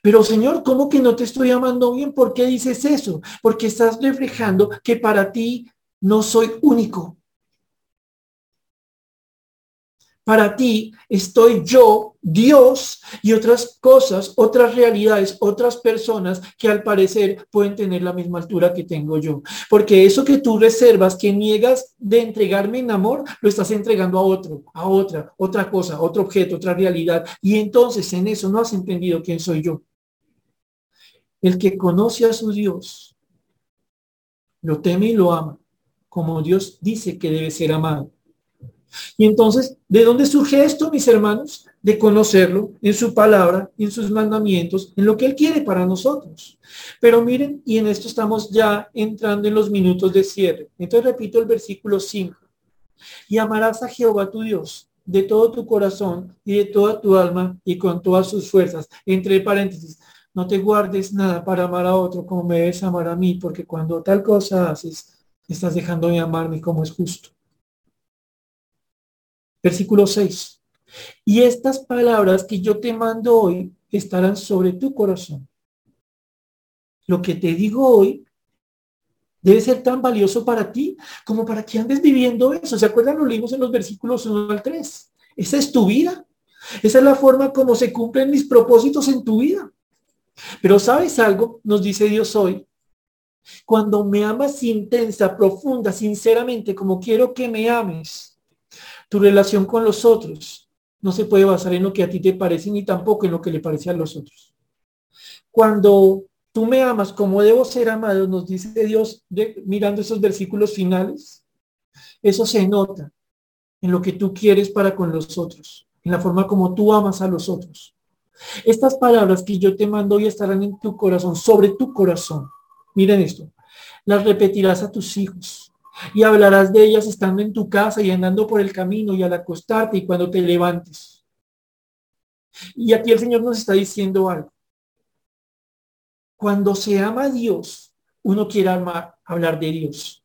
Pero Señor, ¿cómo que no te estoy amando bien? ¿Por qué dices eso? Porque estás reflejando que para ti no soy único, para ti estoy yo, Dios, y otras cosas, otras realidades, otras personas que al parecer pueden tener la misma altura que tengo yo. Porque eso que tú reservas, que niegas de entregarme en amor, lo estás entregando a otro, a otra, otra cosa, otro objeto, otra realidad. Y entonces en eso no has entendido quién soy yo. El que conoce a su Dios, lo teme y lo ama, como Dios dice que debe ser amado. Y entonces, ¿de dónde surge esto, mis hermanos? De conocerlo en su palabra, en sus mandamientos, en lo que Él quiere para nosotros. Pero miren, y en esto estamos ya entrando en los minutos de cierre. Entonces repito el versículo 5. Y amarás a Jehová tu Dios de todo tu corazón y de toda tu alma y con todas sus fuerzas. Entre paréntesis, no te guardes nada para amar a otro como me debes amar a mí, porque cuando tal cosa haces, estás dejando de amarme como es justo. Versículo 6. Y estas palabras que yo te mando hoy estarán sobre tu corazón. Lo que te digo hoy debe ser tan valioso para ti como para que andes viviendo eso. ¿Se acuerdan? Lo leímos en los versículos 1 al 3. Esa es tu vida. Esa es la forma como se cumplen mis propósitos en tu vida. Pero ¿sabes algo? Nos dice Dios hoy. Cuando me amas intensa, profunda, sinceramente, como quiero que me ames, tu relación con los otros no se puede basar en lo que a ti te parece ni tampoco en lo que le parece a los otros. Cuando tú me amas como debo ser amado, nos dice Dios mirando esos versículos finales, eso se nota en lo que tú quieres para con los otros, en la forma como tú amas a los otros. Estas palabras que yo te mando hoy estarán en tu corazón, sobre tu corazón. Miren esto. Las repetirás a tus hijos y hablarás de ellas estando en tu casa y andando por el camino y al acostarte y cuando te levantes. Y aquí el Señor nos está diciendo algo. Cuando se ama a Dios, uno quiere hablar de Dios.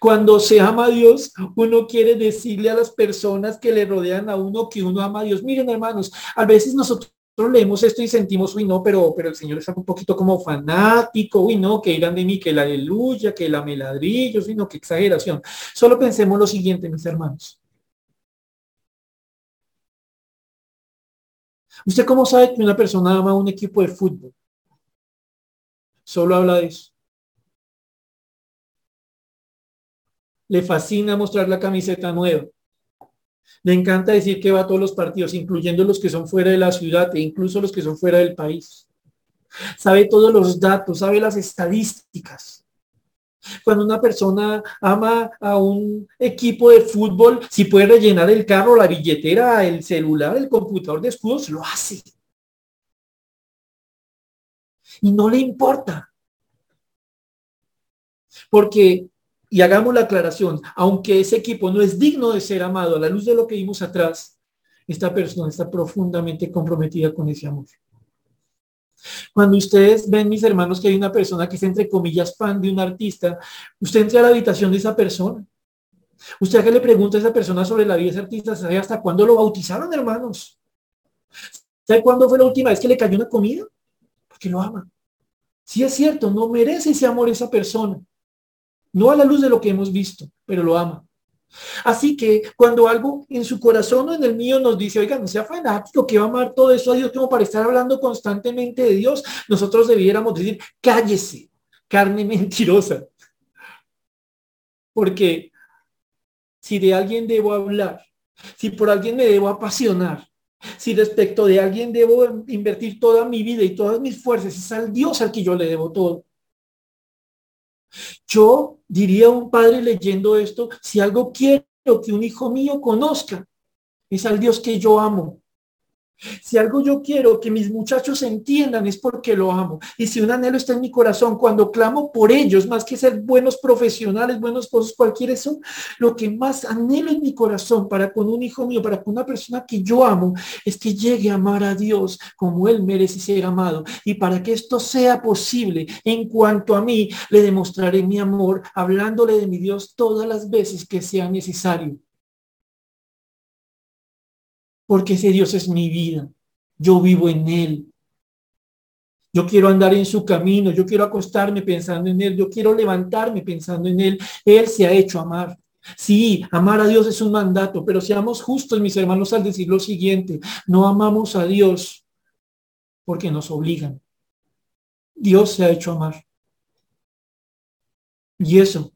Cuando se ama a Dios, uno quiere decirle a las personas que le rodean a uno que uno ama a Dios. Miren, hermanos, a veces nosotros leemos esto y sentimos, uy, no, pero, pero el Señor está un poquito como fanático, uy, no, que irán de mí, que la aleluya, que la meladrillo, sino que exageración. Solo pensemos lo siguiente, mis hermanos. ¿Usted cómo sabe que una persona ama un equipo de fútbol? Solo habla de eso. Le fascina mostrar la camiseta nueva. Le encanta decir que va a todos los partidos, incluyendo los que son fuera de la ciudad e incluso los que son fuera del país. Sabe todos los datos, sabe las estadísticas. Cuando una persona ama a un equipo de fútbol, si puede rellenar el carro, la billetera, el celular, el computador de escudos, lo hace. Y no le importa. Porque y hagamos la aclaración, aunque ese equipo no es digno de ser amado a la luz de lo que vimos atrás, esta persona está profundamente comprometida con ese amor. Cuando ustedes ven, mis hermanos, que hay una persona que es entre comillas fan de un artista, usted entra a la habitación de esa persona. Usted que le pregunta a esa persona sobre la vida de ese artista, ¿sabe hasta cuándo lo bautizaron, hermanos? ¿Sabe cuándo fue la última vez que le cayó una comida? Porque lo ama. Si es cierto, no merece ese amor esa persona. No a la luz de lo que hemos visto, pero lo ama. Así que cuando algo en su corazón o en el mío nos dice, oiga, no sea fanático, que va a amar todo eso a Dios como para estar hablando constantemente de Dios, nosotros debiéramos decir, cállese, carne [LAUGHS] mentirosa. Porque si de alguien debo hablar, si por alguien me debo apasionar, si respecto de alguien debo invertir toda mi vida y todas mis fuerzas, es al Dios al que yo le debo todo. Yo diría a un padre leyendo esto, si algo quiero que un hijo mío conozca, es al Dios que yo amo. Si algo yo quiero que mis muchachos entiendan es porque lo amo. Y si un anhelo está en mi corazón, cuando clamo por ellos, más que ser buenos profesionales, buenos cosas, cualquier eso, lo que más anhelo en mi corazón para con un hijo mío, para con una persona que yo amo, es que llegue a amar a Dios como Él merece ser amado. Y para que esto sea posible, en cuanto a mí, le demostraré mi amor hablándole de mi Dios todas las veces que sea necesario porque ese Dios es mi vida. Yo vivo en Él. Yo quiero andar en su camino, yo quiero acostarme pensando en Él, yo quiero levantarme pensando en Él. Él se ha hecho amar. Sí, amar a Dios es un mandato, pero seamos justos, mis hermanos, al decir lo siguiente, no amamos a Dios porque nos obligan. Dios se ha hecho amar. Y eso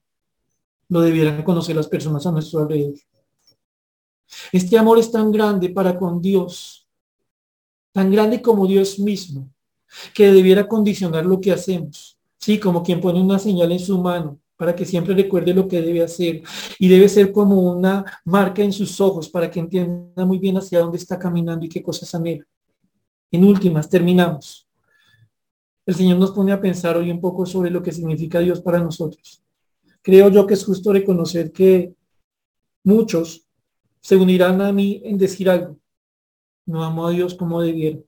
lo debieran conocer las personas a nuestro alrededor. Este amor es tan grande para con Dios, tan grande como Dios mismo, que debiera condicionar lo que hacemos. Sí, como quien pone una señal en su mano para que siempre recuerde lo que debe hacer. Y debe ser como una marca en sus ojos para que entienda muy bien hacia dónde está caminando y qué cosas anhela. En últimas, terminamos. El Señor nos pone a pensar hoy un poco sobre lo que significa Dios para nosotros. Creo yo que es justo reconocer que muchos se unirán a mí en decir algo. No amo a Dios como debiera.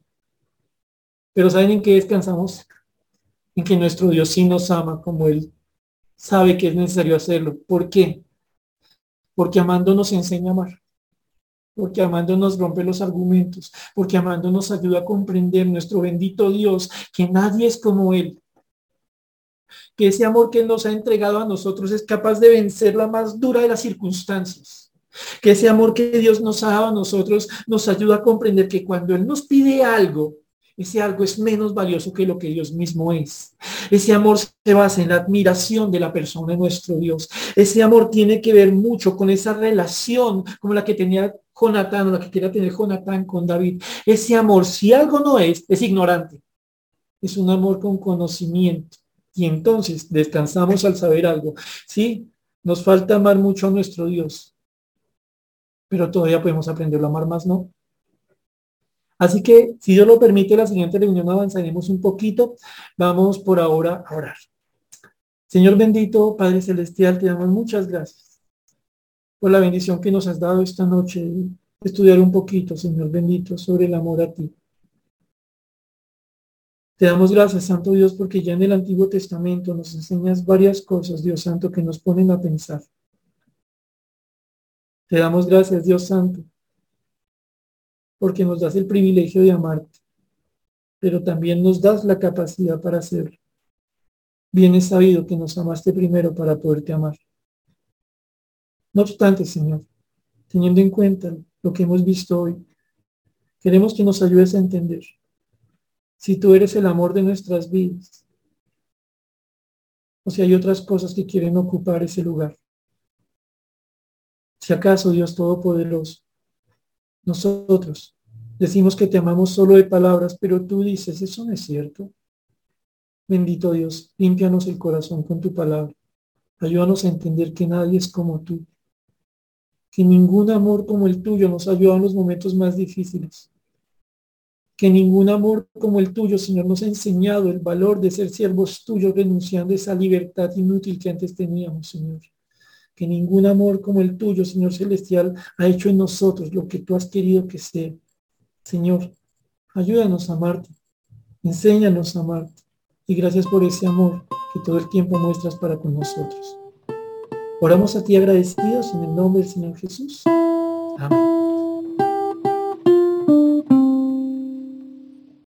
Pero ¿saben en qué descansamos? En que nuestro Dios sí nos ama como Él sabe que es necesario hacerlo. ¿Por qué? Porque amando nos enseña a amar. Porque amando nos rompe los argumentos. Porque amando nos ayuda a comprender nuestro bendito Dios, que nadie es como Él. Que ese amor que Él nos ha entregado a nosotros es capaz de vencer la más dura de las circunstancias. Que ese amor que Dios nos ha dado a nosotros nos ayuda a comprender que cuando Él nos pide algo, ese algo es menos valioso que lo que Dios mismo es. Ese amor se basa en la admiración de la persona de nuestro Dios. Ese amor tiene que ver mucho con esa relación como la que tenía Jonatán o la que quería tener Jonatán con David. Ese amor, si algo no es, es ignorante. Es un amor con conocimiento. Y entonces descansamos al saber algo. Sí, nos falta amar mucho a nuestro Dios. Pero todavía podemos aprenderlo a amar más, ¿no? Así que, si Dios lo permite, la siguiente reunión avanzaremos un poquito. Vamos por ahora a orar. Señor bendito, Padre Celestial, te damos muchas gracias por la bendición que nos has dado esta noche estudiar un poquito, Señor bendito, sobre el amor a ti. Te damos gracias, Santo Dios, porque ya en el Antiguo Testamento nos enseñas varias cosas, Dios Santo, que nos ponen a pensar. Te damos gracias, Dios Santo, porque nos das el privilegio de amarte, pero también nos das la capacidad para hacerlo. Bien es sabido que nos amaste primero para poderte amar. No obstante, Señor, teniendo en cuenta lo que hemos visto hoy, queremos que nos ayudes a entender si tú eres el amor de nuestras vidas o si hay otras cosas que quieren ocupar ese lugar. Si acaso, Dios Todopoderoso, nosotros decimos que te amamos solo de palabras, pero tú dices, eso no es cierto. Bendito Dios, límpianos el corazón con tu palabra. Ayúdanos a entender que nadie es como tú. Que ningún amor como el tuyo nos ayuda en los momentos más difíciles. Que ningún amor como el tuyo, Señor, nos ha enseñado el valor de ser siervos tuyos, renunciando a esa libertad inútil que antes teníamos, Señor que ningún amor como el tuyo, Señor Celestial, ha hecho en nosotros lo que tú has querido que sea. Señor, ayúdanos a amarte, enséñanos a amarte y gracias por ese amor que todo el tiempo muestras para con nosotros. Oramos a ti agradecidos en el nombre del Señor Jesús. Amén.